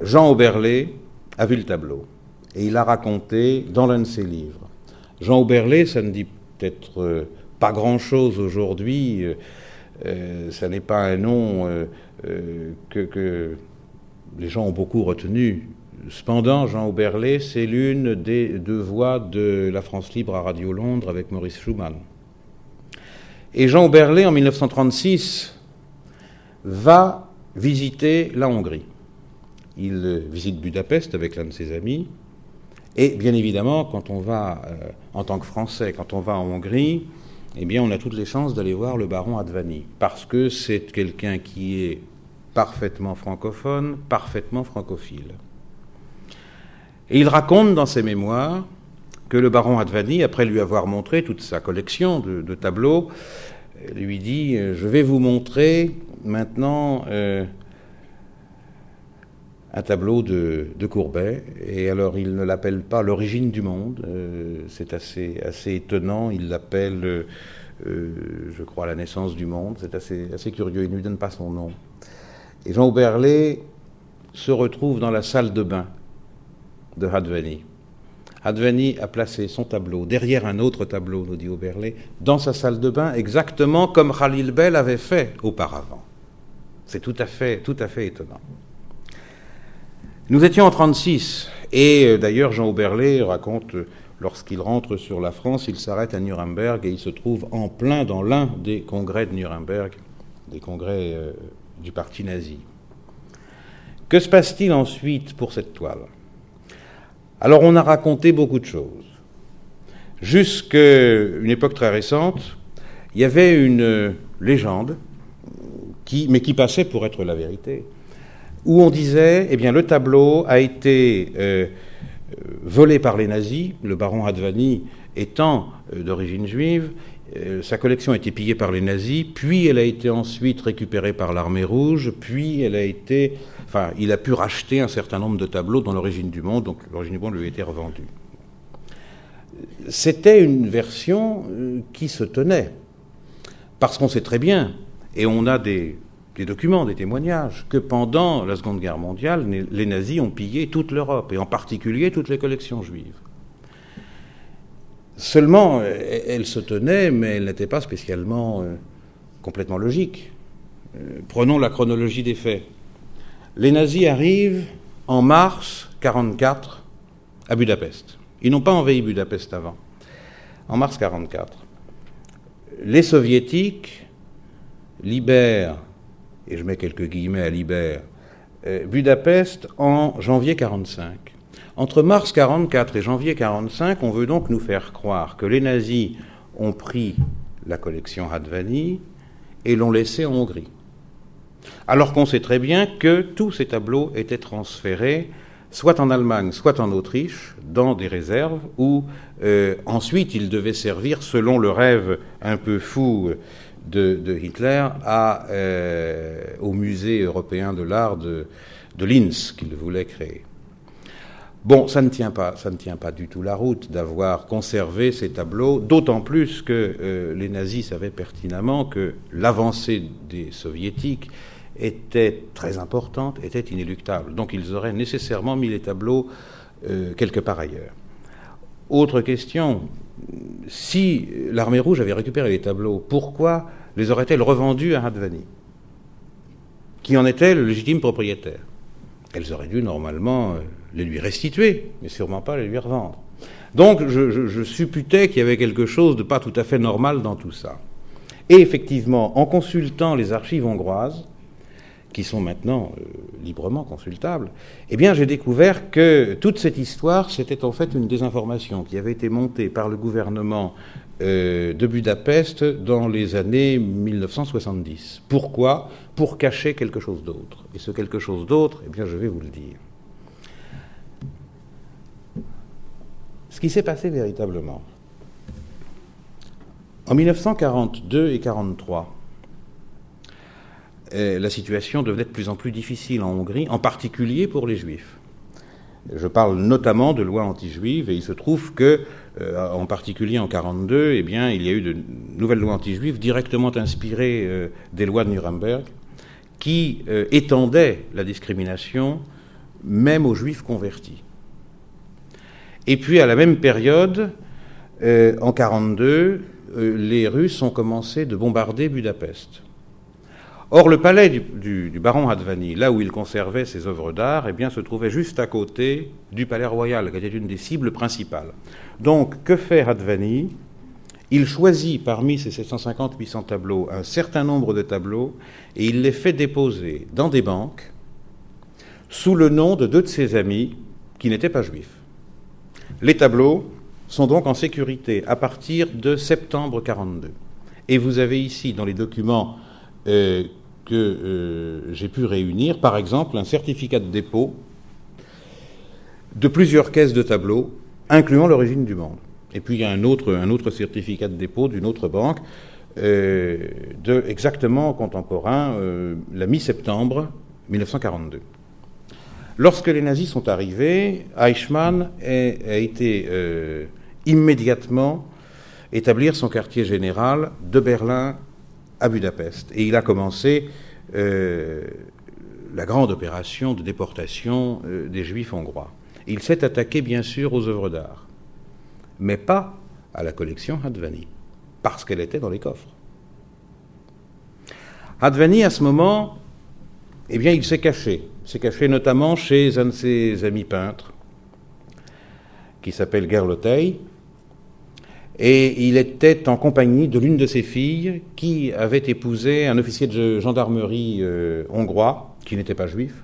Jean Auberlé a vu le tableau et il a raconté dans l'un de ses livres. Jean Auberlé, ça ne dit peut-être pas grand-chose aujourd'hui. ça n'est pas un nom que, les gens ont beaucoup retenu. Cependant, Jean Auberlé, c'est l'une des deux voix de la France libre à Radio Londres avec Maurice Schumann. Et Jean Auberlé, en 1936, va visiter la Hongrie. Il visite Budapest avec l'un de ses amis. Et bien évidemment, quand on va, euh, en tant que Français, quand on va en Hongrie, eh bien, on a toutes les chances d'aller voir le baron Advani, parce que c'est quelqu'un qui est parfaitement francophone, parfaitement francophile. Et il raconte dans ses mémoires que le baron Advani, après lui avoir montré toute sa collection de, tableaux, lui dit Je vais vous montrer maintenant euh, un tableau de, Courbet. Et alors, il ne l'appelle pas l'origine du monde. Euh, c'est assez, assez étonnant. Il l'appelle, euh, je crois, la naissance du monde. C'est assez, assez curieux. Il ne lui donne pas son nom. Et Jean Auberlé se retrouve dans la salle de bain de Hadvani. Hadvani a placé son tableau derrière un autre tableau, nous dit Auberlé, dans sa salle de bain, exactement comme Khalil Bell avait fait auparavant. C'est tout à fait, tout à fait étonnant. Nous étions en 36, et euh, d'ailleurs Jean Auberlé raconte, euh, lorsqu'il rentre sur la France, il s'arrête à Nuremberg et il se trouve en plein dans l'un des congrès de Nuremberg, des congrès euh, du parti nazi. Que se passe-t-il ensuite pour cette toile? Alors on a raconté beaucoup de choses. Jusqu'à une époque très récente, il y avait une légende, qui, mais qui passait pour être la vérité, où on disait, eh bien, le tableau a été euh, volé par les nazis, le baron Advani étant euh, d'origine juive, euh, sa collection a été pillée par les nazis, puis elle a été ensuite récupérée par l'armée rouge, puis elle a été, enfin, il a pu racheter un certain nombre de tableaux dans l'origine du monde, donc l'origine du monde lui a été revendue. C'était une version qui se tenait, parce qu'on sait très bien, et on a des documents, des témoignages, que pendant la Seconde Guerre mondiale, les nazis ont pillé toute l'Europe, et en particulier toutes les collections juives. Seulement, elle se tenait, mais elle n'était pas spécialement euh, complètement logique. Euh, prenons la chronologie des faits. Les nazis arrivent en mars 1944 à Budapest. Ils n'ont pas envahi Budapest avant. En mars 1944. Les soviétiques libèrent et je mets quelques guillemets à Libère, euh, Budapest en janvier 45. Entre mars 44 et janvier 45, on veut donc nous faire croire que les nazis ont pris la collection Hadvani et l'ont laissée en Hongrie. Alors qu'on sait très bien que tous ces tableaux étaient transférés soit en Allemagne, soit en Autriche, dans des réserves où euh, ensuite ils devaient servir, selon le rêve un peu fou de, Hitler euh, au musée européen de l'art de, Linz qu'il voulait créer. Bon, ça ne tient pas, du tout la route d'avoir conservé ces tableaux, d'autant plus que euh, les nazis savaient pertinemment que l'avancée des soviétiques était très importante, était inéluctable. Donc ils auraient nécessairement mis les tableaux euh, quelque part ailleurs. Autre question, si l'armée rouge avait récupéré les tableaux, pourquoi les aurait-elle revendus à Hadvani Qui en était le légitime propriétaire? Elles auraient dû normalement euh, les lui restituer, mais sûrement pas les lui revendre. Donc je, supputais qu'il y avait quelque chose de pas tout à fait normal dans tout ça. Et effectivement, en consultant les archives hongroises, qui sont maintenant euh, librement consultables, eh bien j'ai découvert que toute cette histoire, c'était en fait une désinformation qui avait été montée par le gouvernement euh, de Budapest dans les années 1970. Pourquoi? Pour cacher quelque chose d'autre. Et ce quelque chose d'autre, eh bien je vais vous le dire. Qui s'est passé véritablement. En 1942 et 1943, euh, la situation devenait de plus en plus difficile en Hongrie, en particulier pour les juifs. Je parle notamment de lois anti-juives, et il se trouve que, euh, en particulier en 1942, eh bien, il y a eu de nouvelles lois anti-juives directement inspirées euh, des lois de Nuremberg, qui étendaient la discrimination même aux juifs convertis. Et puis, à la même période, euh, en 1942, euh, les Russes ont commencé de bombarder Budapest. Or, le palais du, baron Hadvani, là où il conservait ses œuvres d'art, eh bien, se trouvait juste à côté du palais royal, qui était une des cibles principales. Donc, que fait Hadvani? Il choisit parmi ses 750-800 tableaux un certain nombre de tableaux et il les fait déposer dans des banques sous le nom de deux de ses amis qui n'étaient pas juifs. Les tableaux sont donc en sécurité à partir de septembre 42. Et vous avez ici dans les documents euh, que euh, j'ai pu réunir, par exemple, un certificat de dépôt de plusieurs caisses de tableaux, incluant l'origine du monde. Et puis il y a un autre, certificat de dépôt d'une autre banque, euh, exactement contemporain, la mi-septembre 1942. Lorsque les nazis sont arrivés, Eichmann a, été immédiatement établir son quartier général de Berlin à Budapest. Et il a commencé euh, la grande opération de déportation euh, des juifs hongrois. Il s'est attaqué bien sûr aux œuvres d'art, mais pas à la collection Hadvani, parce qu'elle était dans les coffres. Hadvani, à ce moment, eh bien, il s'est caché. S'est caché notamment chez un de ses amis peintres, qui s'appelle Gerlotei, et il était en compagnie de l'une de ses filles qui avait épousé un officier de gendarmerie euh, hongrois qui n'était pas juif.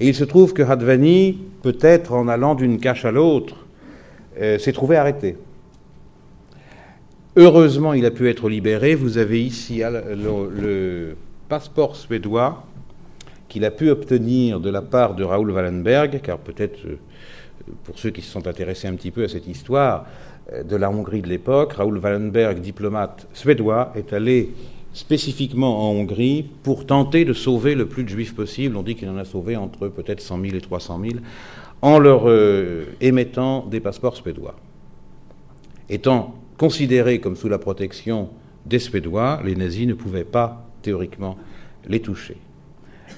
Et il se trouve que Hadvani, peut-être en allant d'une cache à l'autre, euh, s'est trouvé arrêté. Heureusement, il a pu être libéré. Vous avez ici le passeport suédois qu'il a pu obtenir de la part de Raoul Wallenberg, car peut-être euh, pour ceux qui se sont intéressés un petit peu à cette histoire, euh, de la Hongrie de l'époque, Raoul Wallenberg, diplomate suédois, est allé spécifiquement en Hongrie pour tenter de sauver le plus de juifs possible. On dit qu'il en a sauvé entre peut-être 100 000 et 300 000 en leur euh, émettant des passeports suédois. Étant considérés comme sous la protection des Suédois, les nazis ne pouvaient pas théoriquement les toucher.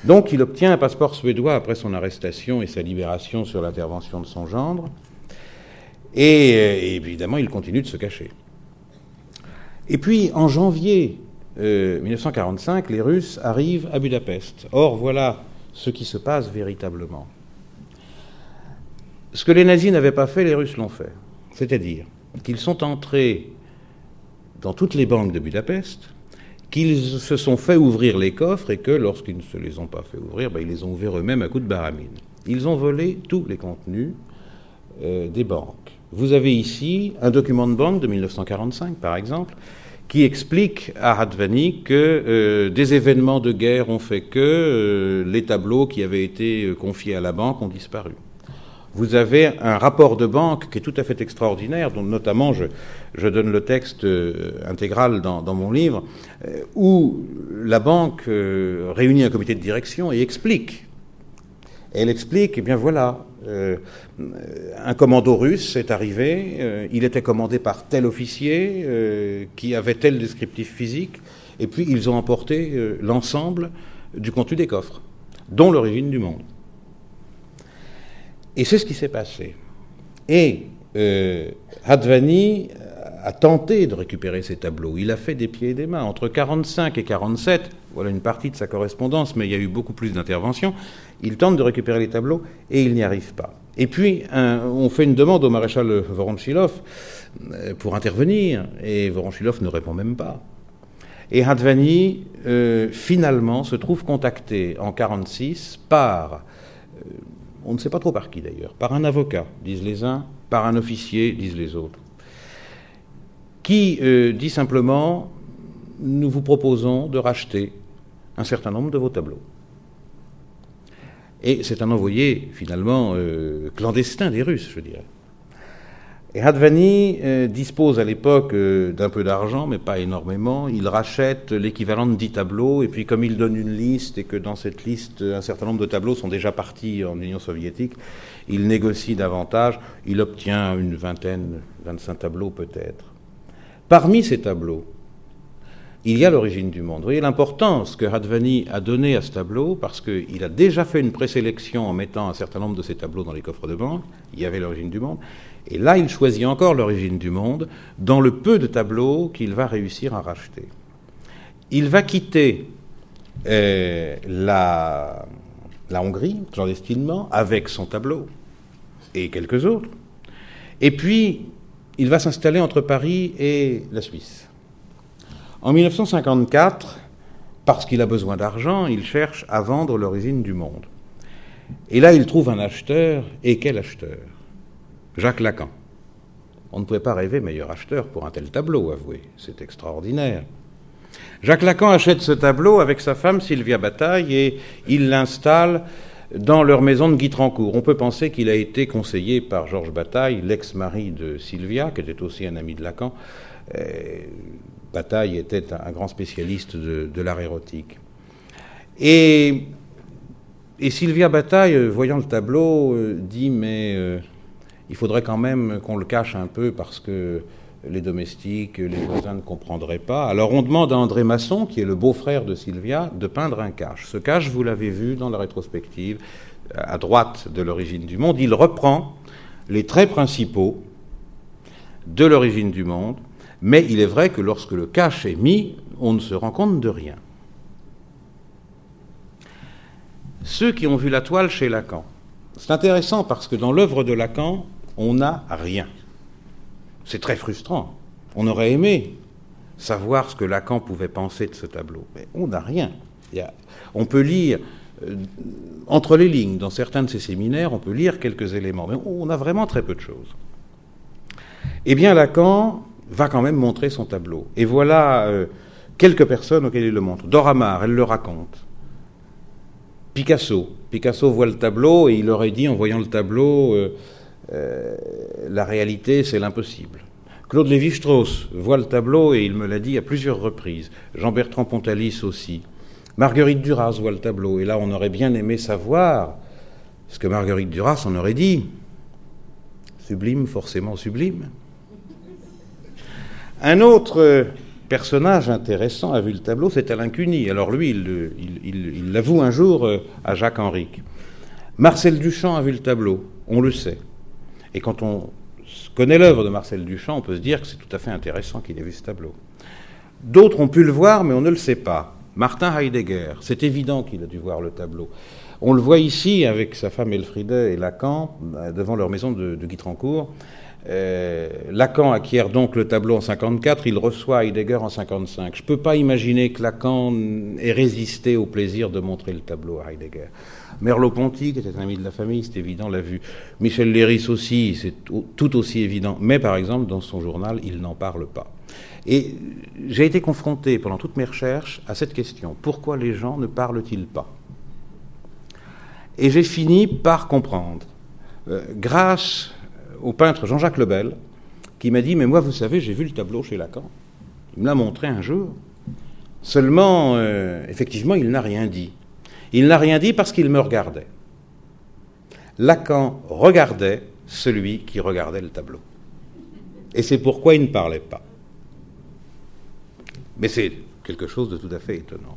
Donc il obtient un passeport suédois après son arrestation et sa libération sur l'intervention de son gendre. Et, euh, évidemment, il continue de se cacher. Et puis, en janvier 1945, euh, les Russes arrivent à Budapest. Or, voilà ce qui se passe véritablement. Ce que les nazis n'avaient pas fait, les Russes l'ont fait. C'est-à-dire qu'ils sont entrés dans toutes les banques de Budapest, qu'ils se sont fait ouvrir les coffres et que lorsqu'ils ne se les ont pas fait ouvrir, ben, ils les ont ouverts eux-mêmes à coups de baramine. Ils ont volé tous les contenus euh, des banques. Vous avez ici un document de banque de 1945, par exemple, qui explique à Hadvani que euh, des événements de guerre ont fait que euh, les tableaux qui avaient été confiés à la banque ont disparu. Vous avez un rapport de banque qui est tout à fait extraordinaire, dont notamment je, donne le texte intégral dans, mon livre, où la banque réunit un comité de direction et explique. Elle explique, eh bien voilà, euh, un commando russe est arrivé, euh, il était commandé par tel officier euh, qui avait tel descriptif physique, et puis ils ont emporté l'ensemble du contenu des coffres, dont l'origine du monde. Et c'est ce qui s'est passé. Et Hadvani a tenté de récupérer ces tableaux. Il a fait des pieds et des mains. Entre 45 et 47, voilà une partie de sa correspondance, mais il y a eu beaucoup plus d'interventions. Il tente de récupérer les tableaux et il n'y arrive pas. Et puis, on fait une demande au maréchal Voronchilov euh, pour intervenir, et Voronchilov ne répond même pas. Et Hadvani, euh, finalement, se trouve contacté en 46 par, euh, on ne sait pas trop par qui d'ailleurs, par un avocat, disent les uns, par un officier, disent les autres, qui dit simplement, nous vous proposons de racheter un certain nombre de vos tableaux. Et c'est un envoyé, finalement, euh, clandestin des Russes, je dirais. Et Hadvani euh, dispose à l'époque euh, d'un peu d'argent, mais pas énormément. Il rachète l'équivalent de 10 tableaux, et puis comme il donne une liste, et que dans cette liste, un certain nombre de tableaux sont déjà partis en Union soviétique, il négocie davantage. Il obtient une vingtaine, 25 tableaux peut-être. Parmi ces tableaux, il y a l'origine du monde. Vous voyez l'importance que Hadvani a donnée à ce tableau, parce qu'il a déjà fait une présélection en mettant un certain nombre de ces tableaux dans les coffres de banque, il y avait l'origine du monde, Et là, il choisit encore l'origine du monde dans le peu de tableaux qu'il va réussir à racheter. Il va quitter euh, la, la Hongrie, clandestinement, avec son tableau et quelques autres. Et puis, il va s'installer entre Paris et la Suisse. En 1954, parce qu'il a besoin d'argent, il cherche à vendre l'origine du monde. Et là, il trouve un acheteur, et quel acheteur? Jacques Lacan. On ne pouvait pas rêver meilleur acheteur pour un tel tableau, avouez, c'est extraordinaire. Jacques Lacan achète ce tableau avec sa femme Sylvia Bataille et il l'installe dans leur maison de Guitrancourt. On peut penser qu'il a été conseillé par Georges Bataille, l'ex-mari de Sylvia, qui était aussi un ami de Lacan. Euh, Bataille était un grand spécialiste de, l'art érotique. Et, Sylvia Bataille, euh, voyant le tableau, euh, dit Mais il faudrait quand même qu'on le cache un peu parce que les domestiques, les voisins ne comprendraient pas. Alors on demande à André Masson, qui est le beau-frère de Sylvia, de peindre un cache. Ce cache, vous l'avez vu dans la rétrospective, à droite de l'origine du monde, il reprend les traits principaux de l'origine du monde, mais il est vrai que lorsque le cache est mis, on ne se rend compte de rien. Ceux qui ont vu la toile chez Lacan, c'est intéressant parce que dans l'œuvre de Lacan, on n'a rien. C'est très frustrant. On aurait aimé savoir ce que Lacan pouvait penser de ce tableau, mais on n'a rien. on peut lire euh, entre les lignes, dans certains de ces séminaires, on peut lire quelques éléments, mais on a vraiment très peu de choses. Eh bien, Lacan va quand même montrer son tableau. Et voilà euh, quelques personnes auxquelles il le montre. Dora Maar, elle le raconte. Picasso. Picasso voit le tableau et il aurait dit, en voyant le tableau, euh, euh, la réalité, c'est l'impossible. Claude Lévi-Strauss voit le tableau et il me l'a dit à plusieurs reprises. Jean-Bertrand Pontalis aussi. Marguerite Duras voit le tableau et là, on aurait bien aimé savoir ce que Marguerite Duras en aurait dit. Sublime, forcément sublime. Un autre personnage intéressant a vu le tableau, c'est Alain Cuny. Alors lui, il l'avoue un jour euh, à Jacques Henrique. Marcel Duchamp a vu le tableau, on le sait. Et quand on connaît l'œuvre de Marcel Duchamp, on peut se dire que c'est tout à fait intéressant qu'il ait vu ce tableau. D'autres ont pu le voir, mais on ne le sait pas. Martin Heidegger, c'est évident qu'il a dû voir le tableau. On le voit ici avec sa femme Elfriede et Lacan euh, devant leur maison de, de Guitrancourt. Euh, Lacan acquiert donc le tableau en 54, il reçoit Heidegger en 55. Je ne peux pas imaginer que Lacan ait résisté au plaisir de montrer le tableau à Heidegger. Merleau-Ponty, qui était un ami de la famille, c'est évident, l'a vu. Michel Léris aussi, c'est tout aussi évident. Mais par exemple, dans son journal, il n'en parle pas. Et j'ai été confronté pendant toutes mes recherches à cette question. Pourquoi les gens ne parlent-ils pas? Et j'ai fini par comprendre. Euh, grâce au peintre Jean-Jacques Lebel, qui m'a dit Mais moi, vous savez, j'ai vu le tableau chez Lacan. Il me l'a montré un jour. Seulement, euh, effectivement, il n'a rien dit. Il n'a rien dit parce qu'il me regardait. Lacan regardait celui qui regardait le tableau. Et c'est pourquoi il ne parlait pas. Mais c'est quelque chose de tout à fait étonnant.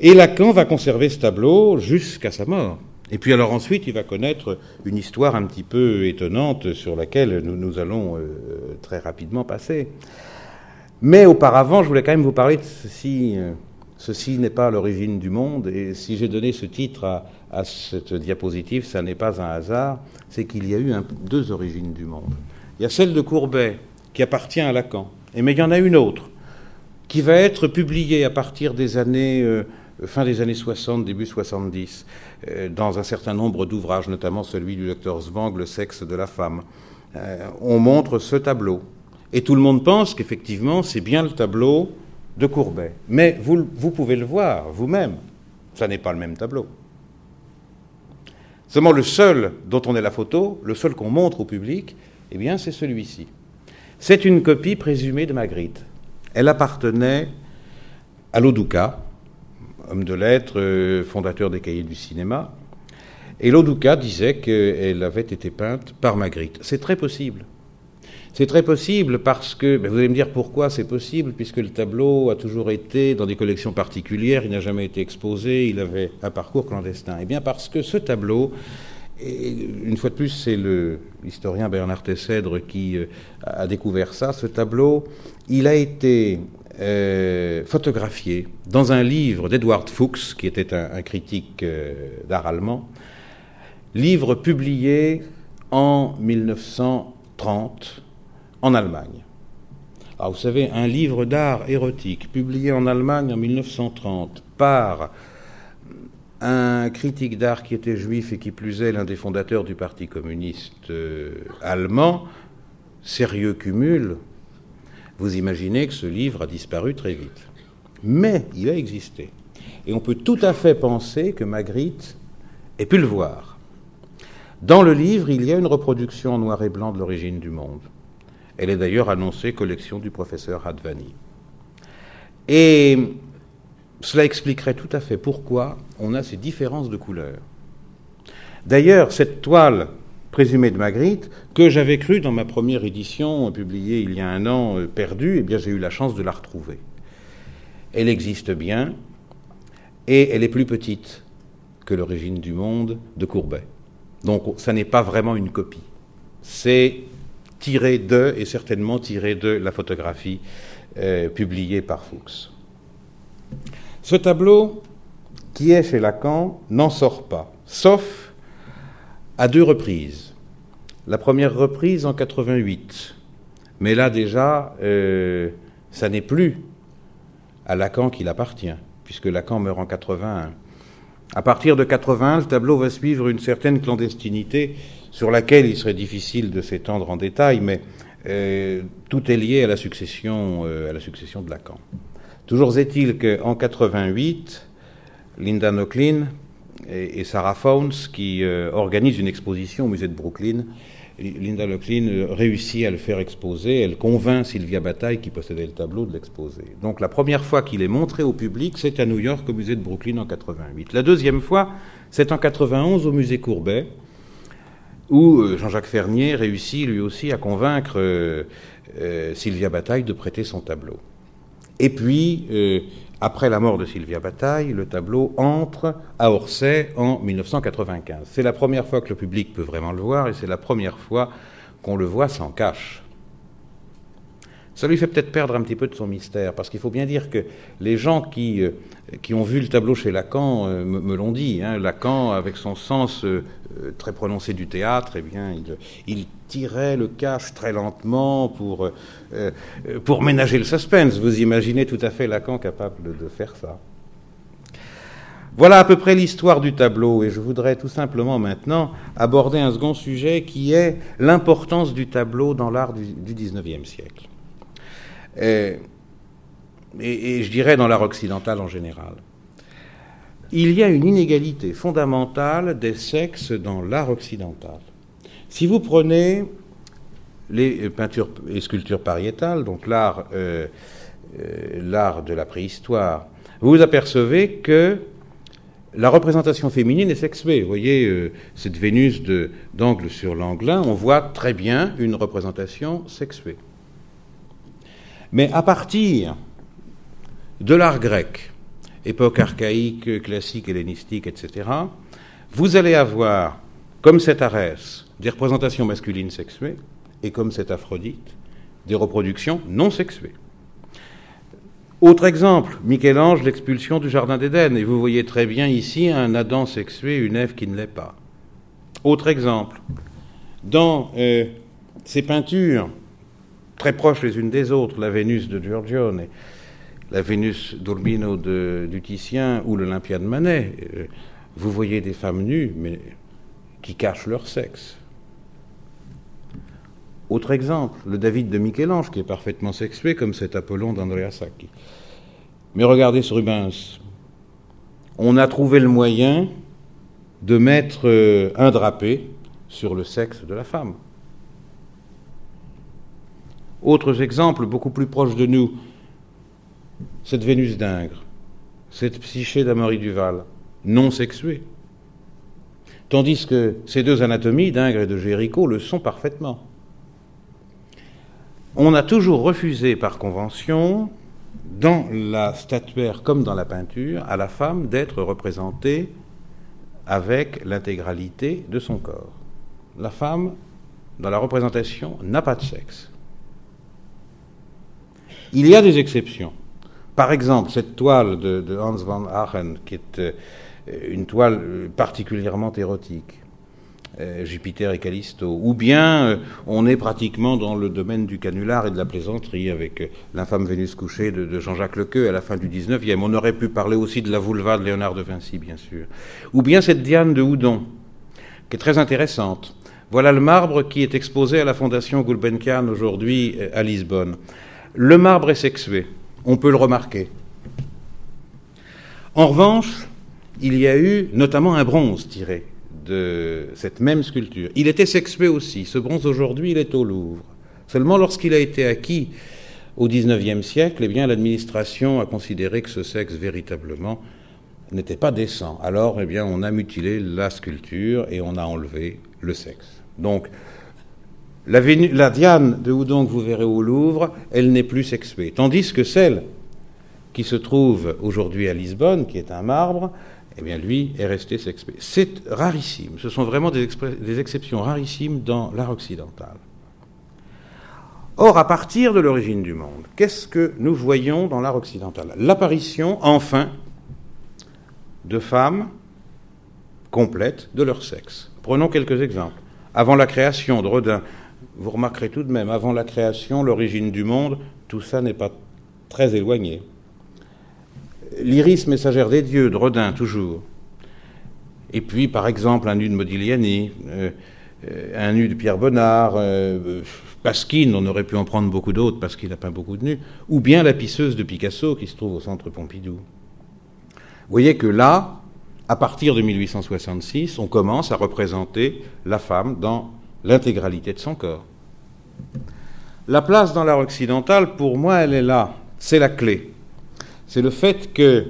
Et Lacan va conserver ce tableau jusqu'à sa mort. Et puis alors ensuite, il va connaître une histoire un petit peu étonnante sur laquelle nous, allons euh, très rapidement passer. Mais auparavant, je voulais quand même vous parler de ceci. Euh, Ceci n'est pas l'origine du monde, et si j'ai donné ce titre à, cette diapositive, ça n'est pas un hasard, c'est qu'il y a eu deux origines du monde. Il y a celle de Courbet, qui appartient à Lacan, et mais il y en a une autre, qui va être publiée à partir des années, euh, fin des années 60, début 70, euh, dans un certain nombre d'ouvrages, notamment celui du docteur Zwang, Le sexe de la femme. Euh, on montre ce tableau. Et tout le monde pense qu'effectivement, c'est bien le tableau de Courbet. Mais vous, vous pouvez le voir vous-même, ça n'est pas le même tableau. Seulement le seul dont on est la photo, le seul qu'on montre au public, eh bien c'est celui-ci. C'est une copie présumée de Magritte. Elle appartenait à Loduca, homme de lettres, euh, fondateur des cahiers du cinéma. Et Loduca disait qu'elle avait été peinte par Magritte. C'est très possible. C'est très possible parce que, ben, vous allez me dire pourquoi c'est possible, puisque le tableau a toujours été dans des collections particulières, il n'a jamais été exposé, il avait un parcours clandestin. Eh bien parce que ce tableau une fois de plus, c'est l'historien Bernard Tessèdre qui euh, a découvert ça. Ce tableau, il a été euh, photographié dans un livre d'Edward Fuchs, qui était un, critique euh, d'art allemand, livre publié en 1930 en Allemagne. Alors vous savez, un livre d'art érotique publié en Allemagne en 1930 par un critique d'art qui était juif et qui plus est l'un des fondateurs du Parti communiste euh, allemand, sérieux cumul, vous imaginez que ce livre a disparu très vite. Mais il a existé. Et on peut tout à fait penser que Magritte ait pu le voir. Dans le livre, il y a une reproduction en noir et blanc de l'origine du monde. Elle est d'ailleurs annoncée collection du professeur Hadvani. Et cela expliquerait tout à fait pourquoi on a ces différences de couleurs. D'ailleurs, cette toile présumée de Magritte, que j'avais cru dans ma première édition publiée il y a un an euh, perdue, eh bien j'ai eu la chance de la retrouver. Elle existe bien et elle est plus petite que l'origine du monde de Courbet. Donc ça n'est pas vraiment une copie. C'est tiré de, et certainement tiré de la photographie euh, publiée par Fuchs. Ce tableau, qui est chez Lacan, n'en sort pas, sauf à deux reprises. La première reprise en 88, mais là déjà, euh, ça n'est plus à Lacan qu'il appartient, puisque Lacan meurt en 81. À partir de 81, le tableau va suivre une certaine clandestinité sur laquelle il serait difficile de s'étendre en détail, mais euh, tout est lié à la succession, euh, à la succession de Lacan. Toujours est-il qu'en 88, Linda Nochlin et, Sarah Fownes, qui euh, organisent une exposition au musée de Brooklyn, Linda Nochlin euh, réussit à le faire exposer. Elle convainc Sylvia Bataille, qui possédait le tableau, de l'exposer. Donc la première fois qu'il est montré au public, c'est à New York, au musée de Brooklyn, en 88. La deuxième fois, c'est en 91 au musée Courbet, où euh, Jean-Jacques Fernier réussit lui aussi à convaincre Sylvia Bataille de prêter son tableau. Et puis, après la mort de Sylvia Bataille, le tableau entre à Orsay en 1995. C'est la première fois que le public peut vraiment le voir et c'est la première fois qu'on le voit sans cache. Ça lui fait peut-être perdre un petit peu de son mystère, parce qu'il faut bien dire que les gens qui, euh, qui ont vu le tableau chez Lacan euh, me, l'ont dit. Hein. Lacan, avec son sens euh, très prononcé du théâtre, eh bien, il, tirait le cache très lentement pour, pour ménager le suspense. Vous imaginez tout à fait Lacan capable de faire ça. Voilà à peu près l'histoire du tableau et je voudrais tout simplement maintenant aborder un second sujet qui est l'importance du tableau dans l'art du, du 19e siècle. Euh, et, je dirais dans l'art occidental en général. Il y a une inégalité fondamentale des sexes dans l'art occidental. Si vous prenez les peintures et sculptures pariétales, donc l'art, euh, euh, l'art de la préhistoire, vous vous apercevez que la représentation féminine est sexuée. Vous voyez cette Vénus d'angle sur l'anglin, on voit très bien une représentation sexuée. Mais à partir de l'art grec, époque archaïque, classique, hellénistique, etc., vous allez avoir, comme cet Arès, des représentations masculines sexuées, et comme cet Aphrodite, des reproductions non sexuées. Autre exemple, Michel-Ange, l'expulsion du Jardin d'Éden, et vous voyez très bien ici un Adam sexué, une Ève qui ne l'est pas. Autre exemple, dans euh, ces peintures très proches les unes des autres, la Vénus de Giorgione, la Vénus d'Urbino du Titien ou l'Olympia de Manet. Euh, vous voyez des femmes nues, mais qui cachent leur sexe. Autre exemple, le David de Michel-Ange, qui est parfaitement sexué, comme cet Apollon d'Andrea Sacchi. Mais regardez ce Rubens. On a trouvé le moyen de mettre euh, un drapé sur le sexe de la femme. Autres exemples beaucoup plus proches de nous, cette Vénus d'Ingres, cette psyché d'Amory Duval, non sexuée. Tandis que ces deux anatomies, d'Ingres et de Géricault, le sont parfaitement. On a toujours refusé par convention, dans la statuaire comme dans la peinture, à la femme d'être représentée avec l'intégralité de son corps. La femme, dans la représentation, n'a pas de sexe. Il y a des exceptions. Par exemple, cette toile de, Hans van Aachen, qui est euh, une toile euh, particulièrement érotique, euh, Jupiter et Callisto, ou bien on est pratiquement dans le domaine du canular et de la plaisanterie avec l'infâme Vénus couchée de, Jean-Jacques Lequeux à la fin du 19e. On aurait pu parler aussi de la vulva de Léonard de Vinci, bien sûr. Ou bien cette Diane de Houdon, qui est très intéressante. Voilà le marbre qui est exposé à la Fondation Gulbenkian aujourd'hui à Lisbonne. Le marbre est sexué, on peut le remarquer. En revanche, il y a eu notamment un bronze tiré de cette même sculpture. Il était sexué aussi. Ce bronze aujourd'hui, il est au Louvre. Seulement lorsqu'il a été acquis au XIXe siècle, eh bien l'administration a considéré que ce sexe véritablement n'était pas décent. Alors, eh bien, on a mutilé la sculpture et on a enlevé le sexe. Donc, la, Diane de Houdon que vous verrez au Louvre, elle n'est plus sexuée. Tandis que celle qui se trouve aujourd'hui à Lisbonne, qui est un marbre, eh bien lui est resté sexué. C'est rarissime. Ce sont vraiment des, des exceptions rarissimes dans l'art occidental. Or, à partir de l'origine du monde, qu'est-ce que nous voyons dans l'art occidental? L'apparition, enfin, de femmes complètes de leur sexe. Prenons quelques exemples. Avant la création de Rodin, vous remarquerez tout de même, avant la création, l'origine du monde, tout ça n'est pas très éloigné. L'iris messagère des dieux, de Rodin, toujours. Et puis, par exemple, un nu de Modigliani, euh, euh, un nu de Pierre Bonnard, euh, Pasquine, on aurait pu en prendre beaucoup d'autres parce qu'il a peint beaucoup de nus, ou bien la pisseuse de Picasso qui se trouve au centre Pompidou. Vous voyez que là, à partir de 1866, on commence à représenter la femme dans l'intégralité de son corps. La place dans l'art occidental, pour moi, elle est là. C'est la clé. C'est le fait que,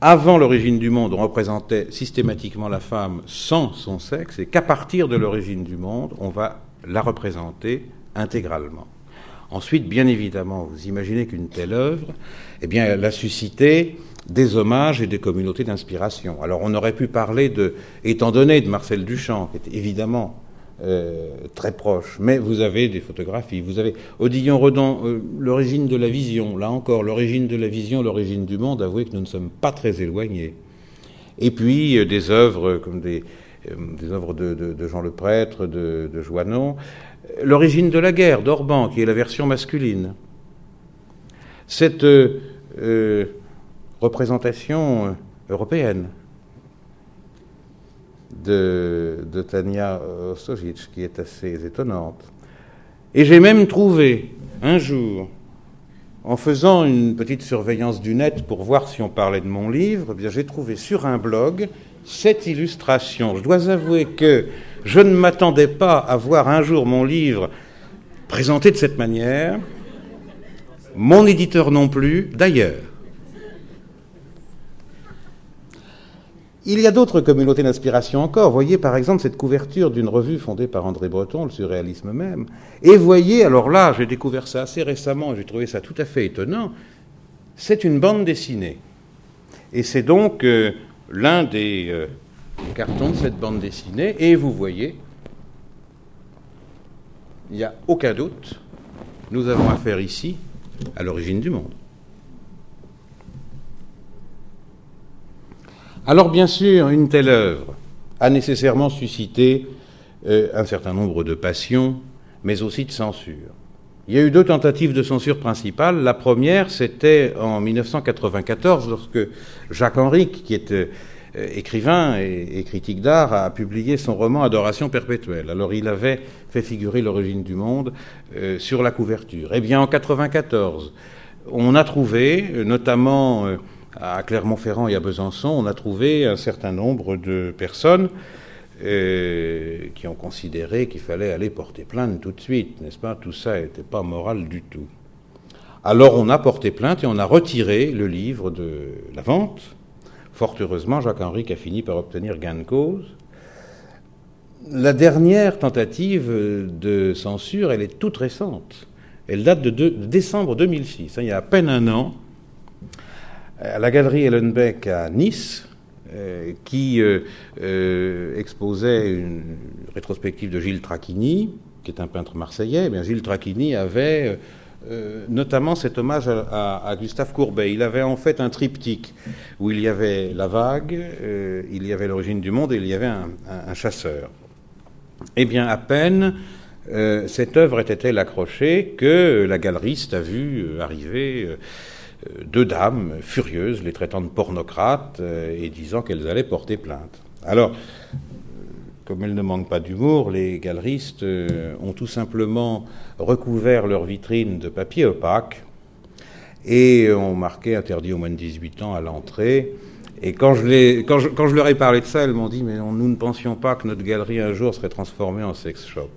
avant l'origine du monde, on représentait systématiquement la femme sans son sexe, et qu'à partir de l'origine du monde, on va la représenter intégralement. Ensuite, bien évidemment, vous imaginez qu'une telle œuvre, eh bien, elle a suscité des hommages et des communautés d'inspiration. Alors, on aurait pu parler de, étant donné, de Marcel Duchamp, qui était évidemment euh, très proche. Mais vous avez des photographies. Vous avez Odillon-Redon, euh, l'origine de la vision. Là encore, l'origine de la vision, l'origine du monde. Avouez que nous ne sommes pas très éloignés. Et puis euh, des œuvres comme des, œuvres de, Jean le Prêtre, de, de Joannon. L'origine de la guerre d'Orban, qui est la version masculine. Cette représentation européenne de, Tania Ostojic, qui est assez étonnante. Et j'ai même trouvé un jour, en faisant une petite surveillance du net pour voir si on parlait de mon livre, eh bien j'ai trouvé sur un blog cette illustration. Je dois avouer que je ne m'attendais pas à voir un jour mon livre présenté de cette manière, mon éditeur non plus, d'ailleurs. Il y a d'autres communautés d'inspiration encore. Voyez par exemple cette couverture d'une revue fondée par André Breton, le surréalisme même. Et voyez, alors là, j'ai découvert ça assez récemment, j'ai trouvé ça tout à fait étonnant, c'est une bande dessinée. Et c'est donc euh, l'un des euh, cartons de cette bande dessinée. Et vous voyez, il n'y a aucun doute, nous avons affaire ici à l'origine du monde. Alors bien sûr, une telle œuvre a nécessairement suscité euh, un certain nombre de passions, mais aussi de censure. Il y a eu deux tentatives de censure principales. La première, c'était en 1994, lorsque Jacques Henrique, qui est euh, écrivain et, critique d'art, a publié son roman Adoration perpétuelle. Alors il avait fait figurer l'origine du monde euh, sur la couverture. Eh bien, en 1994, on a trouvé, notamment à Clermont-Ferrand et à Besançon, on a trouvé un certain nombre de personnes qui ont considéré qu'il fallait aller porter plainte tout de suite, n'est-ce pas? Tout ça n'était pas moral du tout. Alors on a porté plainte et on a retiré le livre de la vente. Fort heureusement, Jacques Henrique a fini par obtenir gain de cause. La dernière tentative de censure, elle est toute récente. Elle date de, de décembre 2006. Hein, il y a à peine un an, à la galerie Ellenbeck à Nice, qui exposait une rétrospective de Gilles Trachini, qui est un peintre marseillais. Eh bien, Gilles Trachini avait notamment cet hommage à, Gustave Courbet. Il avait en fait un triptyque où il y avait la vague, il y avait l'origine du monde et il y avait un chasseur. Eh bien, à peine euh, cette œuvre était-elle accrochée que la galeriste a vu euh, arriver euh, deux dames furieuses, les traitant de pornocrates et disant qu'elles allaient porter plainte. Alors, comme elles ne manquent pas d'humour, les galeristes ont tout simplement recouvert leur vitrine de papier opaque et ont marqué interdit aux moins de 18 ans à l'entrée. Et quand, je, quand je, leur ai parlé de ça, elles m'ont dit Mais nous ne pensions pas que notre galerie un jour serait transformée en sex shop.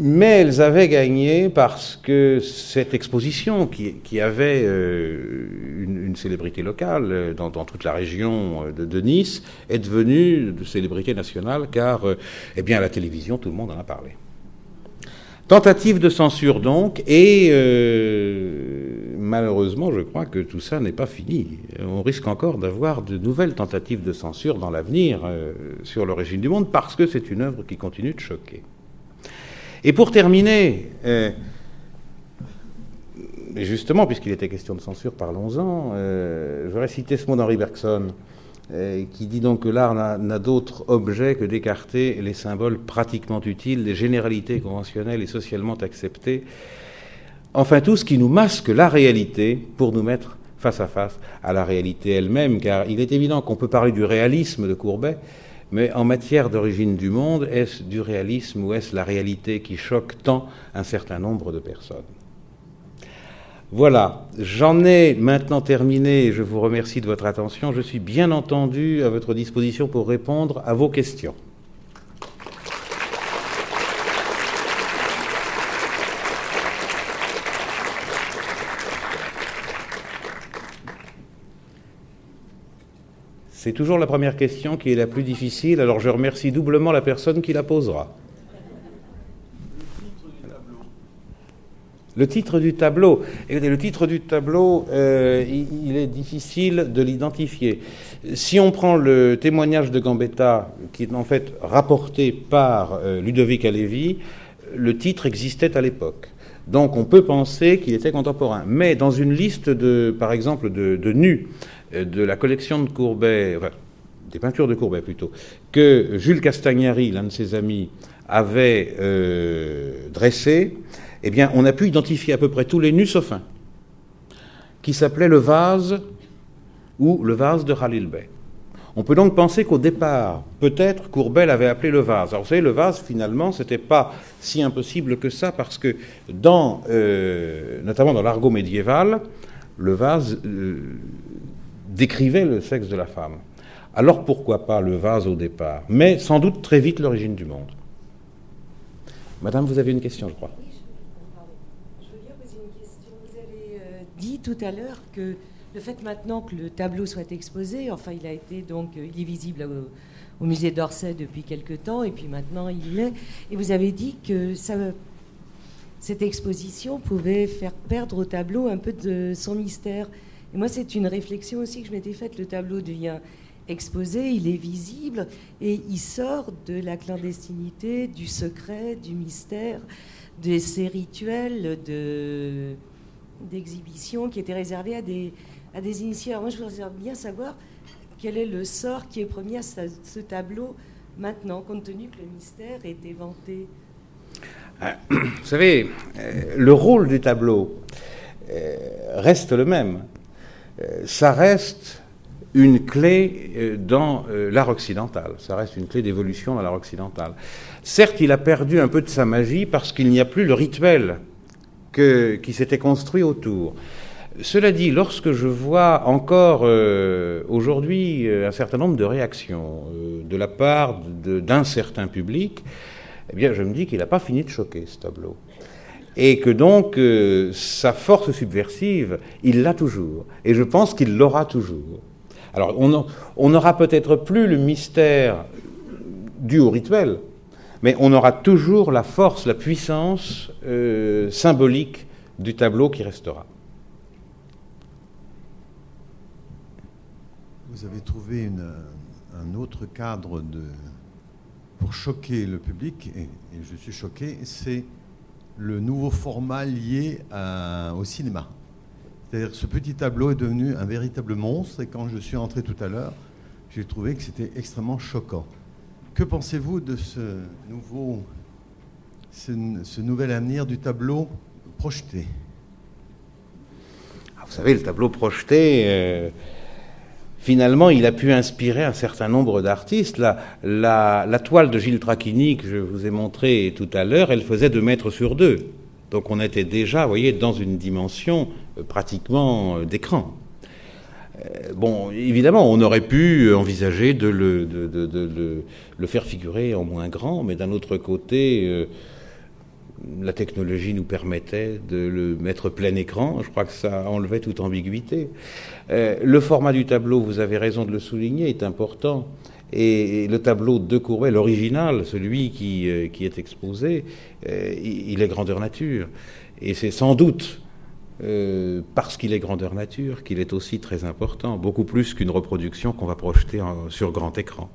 Mais elles avaient gagné parce que cette exposition, qui, avait euh, une, célébrité locale euh, dans, toute la région euh, de, Nice, est devenue de célébrité nationale car, eh bien, à la télévision, tout le monde en a parlé. Tentative de censure donc, et malheureusement, je crois que tout ça n'est pas fini. On risque encore d'avoir de nouvelles tentatives de censure dans l'avenir sur l'origine du monde parce que c'est une œuvre qui continue de choquer. Et pour terminer, euh, justement, puisqu'il était question de censure, parlons-en, euh, je voudrais citer ce mot d'Henri Bergson, euh, qui dit donc que l'art n'a d'autre objet que d'écarter les symboles pratiquement utiles, les généralités conventionnelles et socialement acceptées, enfin tout ce qui nous masque la réalité pour nous mettre face à face à la réalité elle-même, car il est évident qu'on peut parler du réalisme de Courbet, mais en matière d'origine du monde, est-ce du réalisme ou est-ce la réalité qui choque tant un certain nombre de personnes? Voilà, j'en ai maintenant terminé et je vous remercie de votre attention. Je suis bien entendu à votre disposition pour répondre à vos questions. C'est toujours la première question qui est la plus difficile, alors je remercie doublement la personne qui la posera. Le titre du tableau. le titre du tableau, euh, il, est difficile de l'identifier. Si on prend le témoignage de Gambetta, qui est en fait rapporté par euh, Ludovic Alevi, le titre existait à l'époque. Donc on peut penser qu'il était contemporain. Mais dans une liste, de, par exemple, de, nus de la collection de Courbet, des peintures de Courbet plutôt, que Jules Castagnari, l'un de ses amis, avait euh, dressé, eh bien, on a pu identifier à peu près tous les nus sauf un, qui s'appelait le vase ou le vase de Khalil Bey. On peut donc penser qu'au départ, peut-être Courbet l'avait appelé le vase. Alors vous savez, le vase, finalement, c'était pas si impossible que ça, parce que dans, euh, notamment dans l'argot médiéval, le vase décrivait le sexe de la femme. Alors pourquoi pas le vase au départ? Mais sans doute très vite l'origine du monde. Madame, vous avez une question, je crois. Oui, je veux poser une question. Vous avez euh, dit tout à l'heure que le fait maintenant que le tableau soit exposé, enfin il a été donc, euh, il est visible au, musée d'Orsay depuis quelque temps, et puis maintenant il l'est. Et vous avez dit que cette exposition pouvait faire perdre au tableau un peu de son mystère. Et moi, c'est une réflexion aussi que je m'étais faite. Le tableau devient exposé, il est visible et il sort de la clandestinité, du secret, du mystère, de ces rituels de, d'exhibition qui étaient réservés à des, à des initiés. Moi, je voudrais bien savoir quel est le sort qui est promis à ce, tableau maintenant, compte tenu que le mystère est éventé. Ah, vous savez, euh, le rôle du tableau euh, reste le même. Euh, ça reste une clé euh, dans euh, l'art occidental, ça reste une clé d'évolution dans l'art occidental. Certes, il a perdu un peu de sa magie parce qu'il n'y a plus le rituel qui s'était construit autour. Cela dit, lorsque je vois encore aujourd'hui un certain nombre de réactions de la part d'un certain public, eh bien, je me dis qu'il n'a pas fini de choquer ce tableau et que donc euh, sa force subversive, il l'a toujours, et je pense qu'il l'aura toujours. Alors on n'aura peut-être plus le mystère dû au rituel, mais on aura toujours la force, la puissance euh, symbolique du tableau qui restera. Vous avez trouvé un autre cadre pour choquer le public, et, je suis choqué, c'est le nouveau format lié au cinéma. C'est-à-dire ce petit tableau est devenu un véritable monstre, et quand je suis entré tout à l'heure, j'ai trouvé que c'était extrêmement choquant. Que pensez-vous de ce nouveau, ce, nouvel avenir du tableau projeté? Ah, Vous savez, le tableau projeté, euh, finalement, il a pu inspirer un certain nombre d'artistes. La, toile de Gilles Trachini que je vous ai montrée tout à l'heure, elle faisait deux mètres sur deux. Donc on était déjà, vous voyez, dans une dimension euh, pratiquement euh, d'écran. Euh, bon, évidemment, on aurait pu envisager de, le faire figurer en moins grand, mais d'un autre côté, la technologie nous permettait de le mettre plein écran. Je crois que ça enlevait toute ambiguïté. Euh, le format du tableau, vous avez raison de le souligner, est important. Et, le tableau de Courbet, l'original, celui qui, euh, est exposé, euh, il est grandeur nature. Et c'est sans doute parce qu'il est grandeur nature qu'il est aussi très important, beaucoup plus qu'une reproduction qu'on va projeter sur grand écran.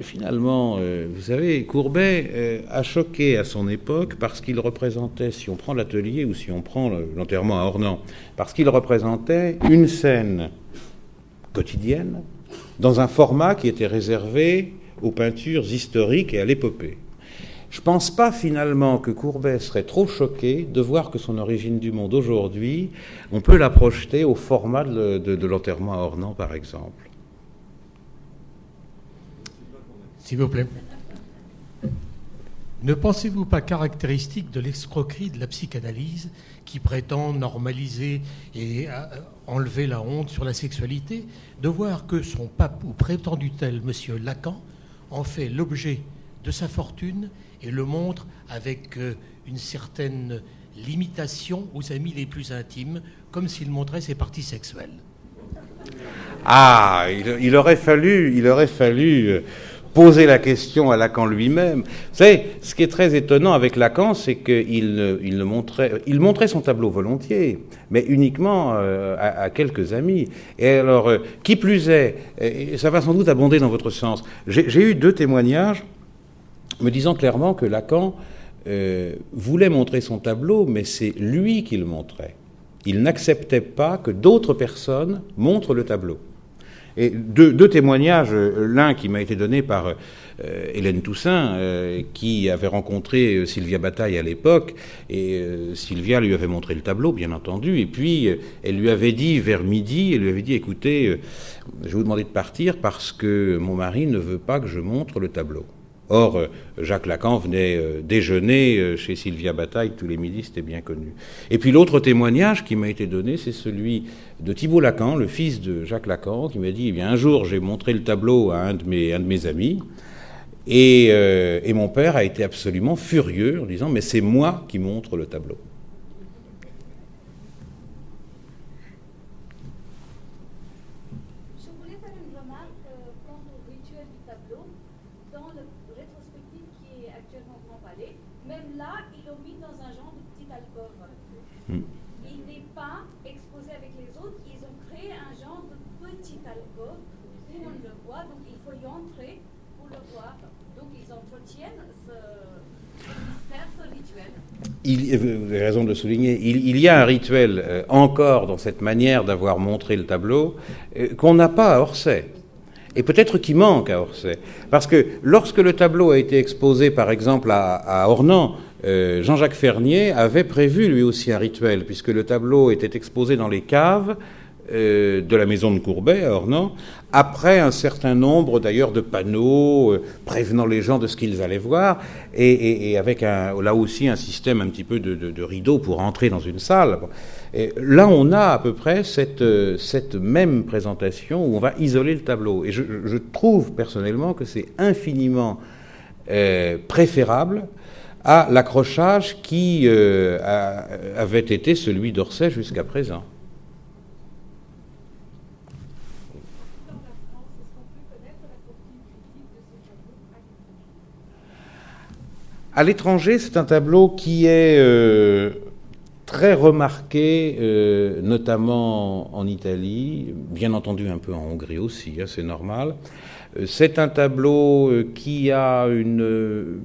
Finalement, euh, vous savez, Courbet euh, a choqué à son époque parce qu'il représentait, si on prend l'atelier ou si on prend l'enterrement à Ornans, parce qu'il représentait une scène quotidienne dans un format qui était réservé aux peintures historiques et à l'épopée. Je ne pense pas finalement que Courbet serait trop choqué de voir que son origine du monde aujourd'hui, on peut la projeter au format de, de l'enterrement à Ornans, par exemple. S'il vous plaît. Ne pensez-vous pas caractéristique de l'escroquerie de la psychanalyse qui prétend normaliser et euh, enlever la honte sur la sexualité de voir que son pape ou prétendu tel, M. Lacan, en fait l'objet de sa fortune et le montre avec euh, une certaine limitation aux amis les plus intimes, comme s'il montrait ses parties sexuelles? Ah, il, aurait fallu, il aurait fallu euh, poser la question à Lacan lui-même. Vous savez, ce qui est très étonnant avec Lacan, c'est qu'il il montrait, il montrait son tableau volontiers, mais uniquement euh, à, quelques amis. Et alors, euh, qui plus est, et ça va sans doute abonder dans votre sens, j'ai eu deux témoignages me disant clairement que Lacan euh, voulait montrer son tableau, mais c'est lui qui le montrait. Il n'acceptait pas que d'autres personnes montrent le tableau. Deux, témoignages, euh, l'un qui m'a été donné par euh, Hélène Toussaint, euh, qui avait rencontré Sylvia Bataille à l'époque, et Sylvia lui avait montré le tableau, bien entendu, et puis elle lui avait dit vers midi, elle lui avait dit, écoutez, je vais vous demander de partir parce que mon mari ne veut pas que je montre le tableau. Or, euh, Jacques Lacan venait euh, déjeuner euh, chez Sylvia Bataille tous les midis, c'était bien connu. Et puis l'autre témoignage qui m'a été donné, c'est celui de Thibault Lacan, le fils de Jacques Lacan, qui m'a dit, eh bien, un jour, j'ai montré le tableau à un de mes, amis, et, et mon père a été absolument furieux en disant, mais c'est moi qui montre le tableau. Il, vous avez raison de le souligner, il, y a un rituel euh, encore dans cette manière d'avoir montré le tableau euh, qu'on n'a pas à Orsay. Et peut-être qu'il manque à Orsay. Parce que lorsque le tableau a été exposé, par exemple, à, Ornans, euh, Jean-Jacques Fernier avait prévu lui aussi un rituel, puisque le tableau était exposé dans les caves euh, de la maison de Courbet à Ornans, après un certain nombre d'ailleurs de panneaux euh, prévenant les gens de ce qu'ils allaient voir, et, avec là aussi un système un petit peu de, rideau pour entrer dans une salle. Et là, on a à peu près cette, cette même présentation où on va isoler le tableau. Et je, trouve personnellement que c'est infiniment euh, préférable à l'accrochage qui avait été celui d'Orsay jusqu'à présent. À l'étranger, c'est un tableau qui est euh, très remarqué, euh, notamment en Italie, bien entendu un peu en Hongrie aussi, hein, c'est normal. Euh, c'est un tableau qui a une,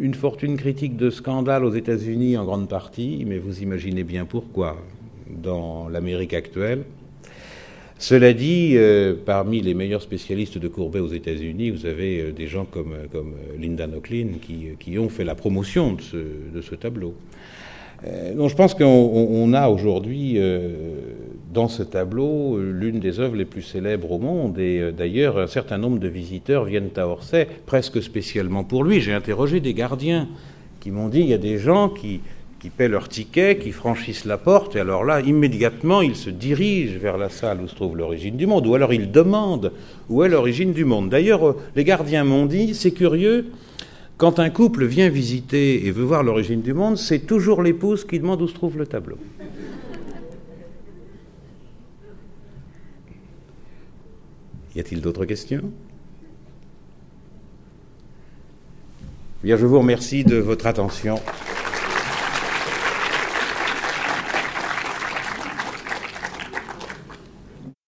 une fortune critique de scandale aux États-Unis en grande partie, mais vous imaginez bien pourquoi dans l'Amérique actuelle. Cela dit, euh, parmi les meilleurs spécialistes de Courbet aux États-Unis, vous avez euh, des gens comme, comme Linda Nochlin qui, ont fait la promotion de ce, tableau. Euh, donc je pense qu'on a aujourd'hui dans ce tableau l'une des œuvres les plus célèbres au monde. Et d'ailleurs, un certain nombre de visiteurs viennent à Orsay presque spécialement pour lui. J'ai interrogé des gardiens qui m'ont dit il y a des gens qui qui paient leur ticket, qui franchissent la porte, et alors là, immédiatement, ils se dirigent vers la salle où se trouve l'origine du monde, ou alors ils demandent où est l'origine du monde. D'ailleurs, euh, les gardiens m'ont dit, c'est curieux, quand un couple vient visiter et veut voir l'origine du monde, c'est toujours l'épouse qui demande où se trouve le tableau. Y a-t-il d'autres questions? Bien, je vous remercie de votre attention.